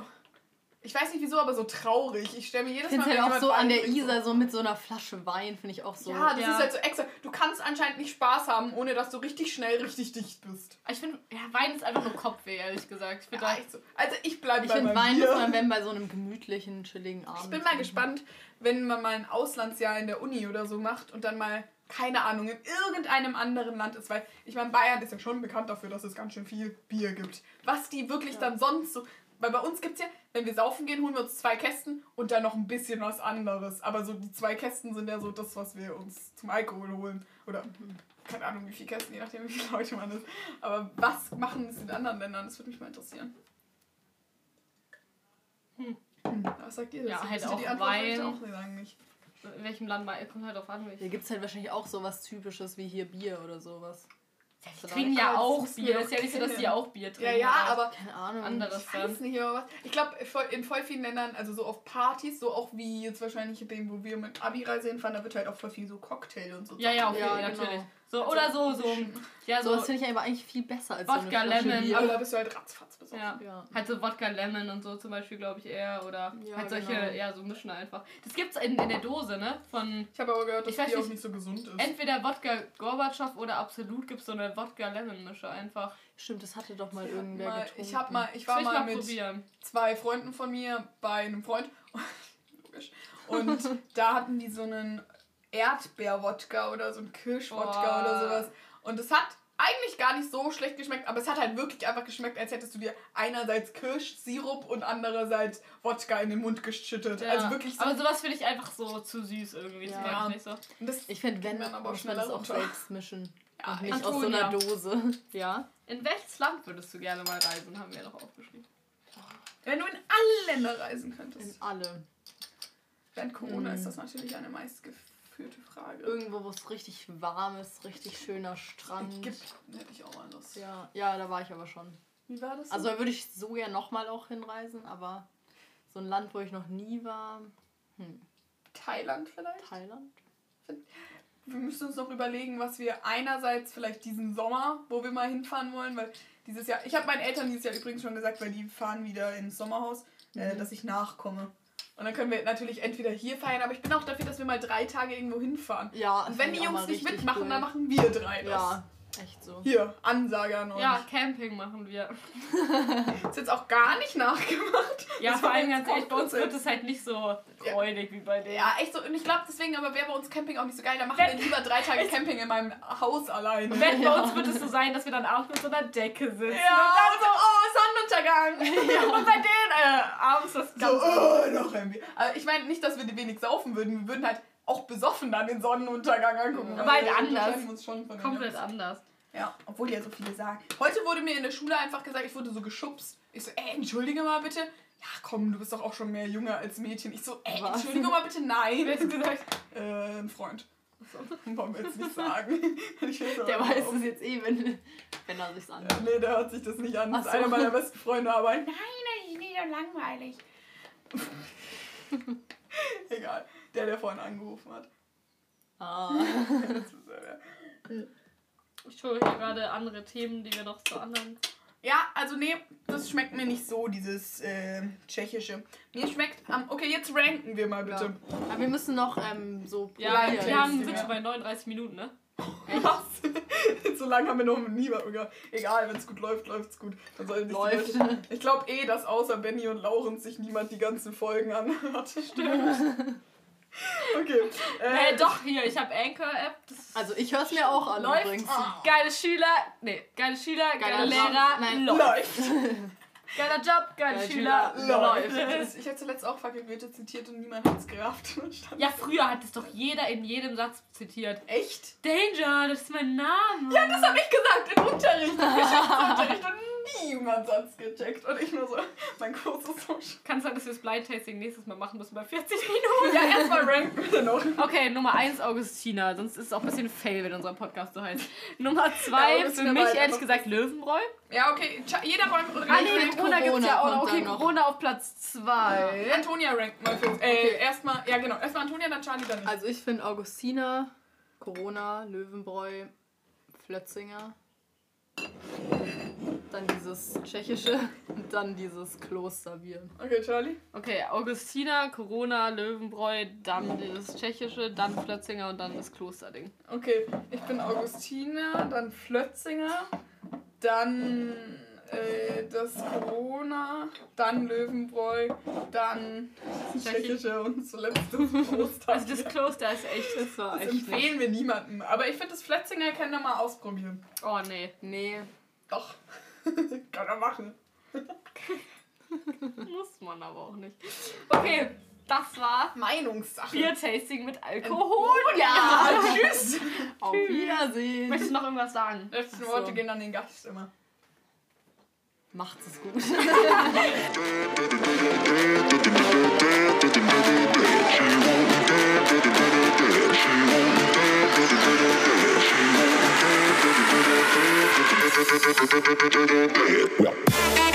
Speaker 3: Ich weiß nicht wieso, aber so traurig. Ich stelle mir jedes
Speaker 4: Ich
Speaker 3: Mal.
Speaker 4: halt auch so an der Isar so mit so einer Flasche Wein, finde ich auch so.
Speaker 3: Ja, das
Speaker 2: Ja.
Speaker 3: ist halt so extra. Du kannst anscheinend nicht Spaß haben, ohne dass du richtig schnell richtig dicht bist.
Speaker 2: Ich finde, ja, Wein ist einfach nur Kopfweh, ehrlich gesagt. Ich
Speaker 3: Ja,
Speaker 2: da-
Speaker 3: echt so. Also ich bleibe
Speaker 4: ich
Speaker 3: bei
Speaker 4: finde
Speaker 3: meinem
Speaker 4: Wein muss man, wenn bei so einem gemütlichen, chilligen Abend.
Speaker 3: Ich bin mal gespannt, wenn man mal ein Auslandsjahr in der Uni oder so macht und dann mal, keine Ahnung, in irgendeinem anderen Land ist, weil ich meine, Bayern ist ja schon bekannt dafür, dass es ganz schön viel Bier gibt. Was die wirklich
Speaker 4: Ja.
Speaker 3: dann sonst so. Weil bei uns gibt es ja, wenn wir saufen gehen, holen wir uns zwei Kästen und dann noch ein bisschen was anderes. Aber so die zwei Kästen sind ja so das, was wir uns zum Alkohol holen. Oder keine Ahnung, wie viele Kästen, je nachdem, wie viele Leute man ist. Aber was machen es in anderen Ländern? Das würde mich mal interessieren.
Speaker 2: Hm.
Speaker 3: Was sagt ihr?
Speaker 2: Ja,
Speaker 3: dazu?
Speaker 2: halt
Speaker 3: ihr die
Speaker 2: auch
Speaker 3: Antwort?
Speaker 2: Wein.
Speaker 3: auch sagen nicht.
Speaker 2: in welchem Land kommt halt drauf an. welches-
Speaker 4: Hier gibt es halt wahrscheinlich auch sowas Typisches wie hier Bier oder sowas.
Speaker 2: Die trinken ja auch Bier.
Speaker 3: doch
Speaker 2: Ist ja nicht so, dass die auch Bier trinken.
Speaker 3: Ja, ja, aber
Speaker 4: Keine Ahnung.
Speaker 2: Anderes
Speaker 3: ich weiß nicht, aber was. Ich glaube, in voll vielen Ländern, also so auf Partys, so auch wie jetzt wahrscheinlich dem, wo wir mit Abi-Reise hinfahren, da wird halt auch voll viel so Cocktail und so.
Speaker 2: Ja, ja, okay,
Speaker 4: Ja,
Speaker 2: natürlich.
Speaker 4: genau.
Speaker 2: So,
Speaker 3: Also,
Speaker 2: oder so, so. Ja,
Speaker 4: So,
Speaker 2: so.
Speaker 4: das finde ich aber eigentlich viel besser als
Speaker 2: Wodka,
Speaker 4: so
Speaker 2: Lemon,
Speaker 4: Bier.
Speaker 3: Aber da bist du halt ratzfatz besoffen.
Speaker 2: Ja.
Speaker 4: Ja.
Speaker 2: Halt so Wodka Lemon und so zum Beispiel, glaube ich, eher. Oder
Speaker 4: Ja,
Speaker 2: halt solche,
Speaker 4: genau.
Speaker 2: ja, so mischen einfach. Das gibt's in, in der Dose, ne? Von
Speaker 3: Ich habe aber gehört, dass Bier auch
Speaker 2: nicht-
Speaker 3: nicht so gesund ist.
Speaker 2: entweder Wodka Gorbatschow oder Absolut gibt's so eine Wodka Lemon Mische einfach.
Speaker 4: Stimmt, das hatte doch mal
Speaker 3: Ich
Speaker 4: irgendwer
Speaker 3: mal,
Speaker 4: getrunken.
Speaker 3: ich hab mal, ich war mal
Speaker 2: mal
Speaker 3: mit
Speaker 2: probieren.
Speaker 3: zwei Freunden von mir bei einem Freund. Logisch. Und da hatten die so einen Erdbeer-Wodka oder so einen Kirsch-Wodka oder sowas. Und es hat eigentlich gar nicht so schlecht geschmeckt, aber es hat halt wirklich einfach geschmeckt, als hättest du dir einerseits Kirschsirup und andererseits Wodka in den Mund geschüttet.
Speaker 2: Ja.
Speaker 3: Also wirklich so.
Speaker 2: Aber sowas finde ich einfach so zu süß irgendwie. Das
Speaker 4: Ja.
Speaker 2: ich nicht so.
Speaker 3: Das,
Speaker 4: Ich finde, wenn,
Speaker 3: man aber
Speaker 4: muss man
Speaker 3: schneller
Speaker 4: das auch selbst mischen.
Speaker 3: Ja,
Speaker 4: und nicht aus so einer
Speaker 2: Antonia.
Speaker 4: Dose. Ja.
Speaker 2: In welches Land würdest du gerne mal reisen? Haben wir doch aufgeschrieben.
Speaker 3: wenn du in alle Länder reisen
Speaker 4: In
Speaker 3: könntest.
Speaker 4: alle.
Speaker 3: Während Corona
Speaker 4: Hm.
Speaker 3: ist das natürlich eine meistgeführte Frage.
Speaker 4: Irgendwo, wo es richtig warm ist, richtig schöner Strand.
Speaker 3: Ägypten hätte ich auch mal Lust.
Speaker 4: Ja, ja, da war ich aber schon.
Speaker 3: Wie war das? so?
Speaker 4: Also da würde ich so ja nochmal auch hinreisen, aber so ein Land, wo ich noch nie war, hm,
Speaker 3: Thailand vielleicht?
Speaker 4: Thailand?
Speaker 3: Wir müssen uns noch überlegen, was wir einerseits vielleicht diesen Sommer, wo wir mal hinfahren wollen, weil dieses Jahr, ich habe meinen Eltern dieses Jahr übrigens schon gesagt, weil die fahren wieder ins Sommerhaus, äh,
Speaker 4: Mhm.
Speaker 3: dass ich nachkomme. Und dann können wir natürlich entweder hier feiern, aber ich bin auch dafür, dass wir mal drei Tage irgendwo hinfahren.
Speaker 4: Ja,
Speaker 3: Und wenn die
Speaker 4: auch
Speaker 3: Jungs nicht mitmachen,
Speaker 4: cool.
Speaker 3: dann machen wir drei das.
Speaker 4: Ja, echt so.
Speaker 3: Hier, Ansage an euch.
Speaker 2: Ja, Camping machen wir.
Speaker 3: Ist jetzt auch gar nicht nachgemacht.
Speaker 2: Ja,
Speaker 3: Das
Speaker 2: vor allem ganz ehrlich, bei uns wird es halt nicht so freudig wie bei denen.
Speaker 3: Ja, echt so. Und ich glaube deswegen, aber wäre bei uns Camping auch nicht so geil. Dann machen wir lieber drei Tage Camping in meinem Haus alleine.
Speaker 2: Wenn bei uns wird es so sein, dass wir dann abends mit so einer Decke sitzen.
Speaker 3: Ja, und so, oh, Sonnenuntergang.
Speaker 2: Und bei denen äh, abends das
Speaker 3: So,
Speaker 2: Ganze.
Speaker 3: oh, noch ein Bier. Aber ich meine nicht, dass wir wenig saufen würden. Wir würden halt auch besoffen dann den Sonnenuntergang angucken.
Speaker 2: Aber halt
Speaker 3: wir
Speaker 2: anders.
Speaker 3: unterscheiden Uns schon von den
Speaker 2: komplett anders.
Speaker 3: Ja, obwohl die ja so viele sagen. Heute wurde mir in der Schule einfach gesagt, ich wurde so geschubst. Ich so, ey, entschuldige mal bitte. Ja, komm, du bist doch auch schon mehr Junge als Mädchen. Ich so, ey, entschuldige mal bitte, nein.
Speaker 2: Wer hat gesagt?
Speaker 3: Äh, ein Freund. So, wollen wir jetzt nicht sagen.
Speaker 4: Der
Speaker 3: so-
Speaker 4: weiß es jetzt eh, wenn, wenn er sich's
Speaker 3: Ja,
Speaker 4: anhört.
Speaker 3: nee, der hört sich das nicht an. Das ist
Speaker 4: so.
Speaker 3: einer meiner besten Freunde, aber nein, nein, nee, doch langweilig. Egal, der, der vorhin angerufen hat.
Speaker 4: Ah.
Speaker 3: Das ist
Speaker 2: hier gerade andere Themen, die wir noch zu anderen.
Speaker 3: Ja, also nee, das schmeckt mir nicht so, dieses äh, tschechische. Mir schmeckt am. Okay, jetzt ranken wir mal bitte.
Speaker 4: Aber wir müssen noch ähm, so
Speaker 2: Ja, wir haben, sind
Speaker 3: ja.
Speaker 2: schon bei 39 Minuten, ne?
Speaker 3: Was? so lange haben wir noch nie was gehabt. Egal, wenn es gut läuft, läuft es gut. Dann sollen
Speaker 4: Läuft.
Speaker 3: Leute- Ich glaube eh, dass außer Benny und Laurens sich niemand die ganzen Folgen anhört. Stimmt. Okay. Äh,
Speaker 2: Hey, doch, hier, ich habe Anchor-App.
Speaker 4: Also ich höre es mir auch an
Speaker 2: läuft.
Speaker 4: übrigens.
Speaker 2: Geile Schüler, nee, geile Schüler, geile
Speaker 4: Geiler Job.
Speaker 2: Lehrer,
Speaker 4: Nein.
Speaker 2: läuft.
Speaker 3: Läuft.
Speaker 2: Geiler Job, geile
Speaker 4: Geile
Speaker 2: Schüler, läuft.
Speaker 3: Ich habe zuletzt auch fucking Goethe zitiert und niemand hat's gerafft. Stand-
Speaker 2: Ja, früher hat es doch jeder in jedem Satz zitiert.
Speaker 3: Echt?
Speaker 2: Danger, das ist mein Name.
Speaker 3: Ja, das habe ich gesagt im Unterricht. Im Geschichtsunterricht und niemand hat's gecheckt. Und ich nur so, mein Kurs ist so sch
Speaker 2: Kann sein, dass wir das Blind Tasting nächstes Mal machen müssen bei 40 Minuten.
Speaker 3: Ja, erstmal ranken wir noch.
Speaker 2: Okay, Nummer 1 Augustina, sonst ist es auch ein bisschen fail, wenn unser Podcast so heißt. Nummer
Speaker 3: Ja,
Speaker 2: 2 für
Speaker 3: Augustina
Speaker 2: mich
Speaker 3: halt
Speaker 2: ehrlich gesagt Löwenbräu.
Speaker 3: Ja, okay. Jeder räumt oder
Speaker 2: Ah nee,
Speaker 3: rank-
Speaker 2: Corona gibt's
Speaker 4: Corona
Speaker 2: ja auch noch. Okay. Corona auf Platz 2.
Speaker 3: Antonia rankt mal für uns. Äh, erstmal, ja genau. Erstmal Antonia, dann Charlie, dann ich.
Speaker 4: Also ich finde Augustina, Corona, Löwenbräu, Flötzinger. Dann dieses tschechische und dann dieses Klosterbier.
Speaker 3: Okay, Charlie.
Speaker 2: Okay, Augustina, Corona, Löwenbräu, dann dieses Tschechische, dann Flötzinger und dann das Klosterding.
Speaker 3: Okay, ich bin Augustina, dann Flötzinger, dann äh, das Corona, dann Löwenbräu, dann das Tschechische und zuletzt das Kloster.
Speaker 2: Also das Kloster ist echt.
Speaker 4: Das war
Speaker 3: das
Speaker 4: echt nicht.
Speaker 3: empfehlen wir niemandem. Aber ich finde, das Flötzinger können wir mal ausprobieren.
Speaker 2: Oh nee.
Speaker 4: Nee.
Speaker 3: Doch. Kann er machen.
Speaker 2: Muss man aber auch nicht. Okay, das war
Speaker 3: Meinungssache.
Speaker 2: Bier-Tasting mit Alkohol.
Speaker 3: Ja, tschüss.
Speaker 4: Auf Wiedersehen.
Speaker 2: Möchtest du noch irgendwas sagen?
Speaker 3: Letzten
Speaker 4: so.
Speaker 3: Worte gehen an den Gast immer.
Speaker 4: Macht es gut.
Speaker 1: Well,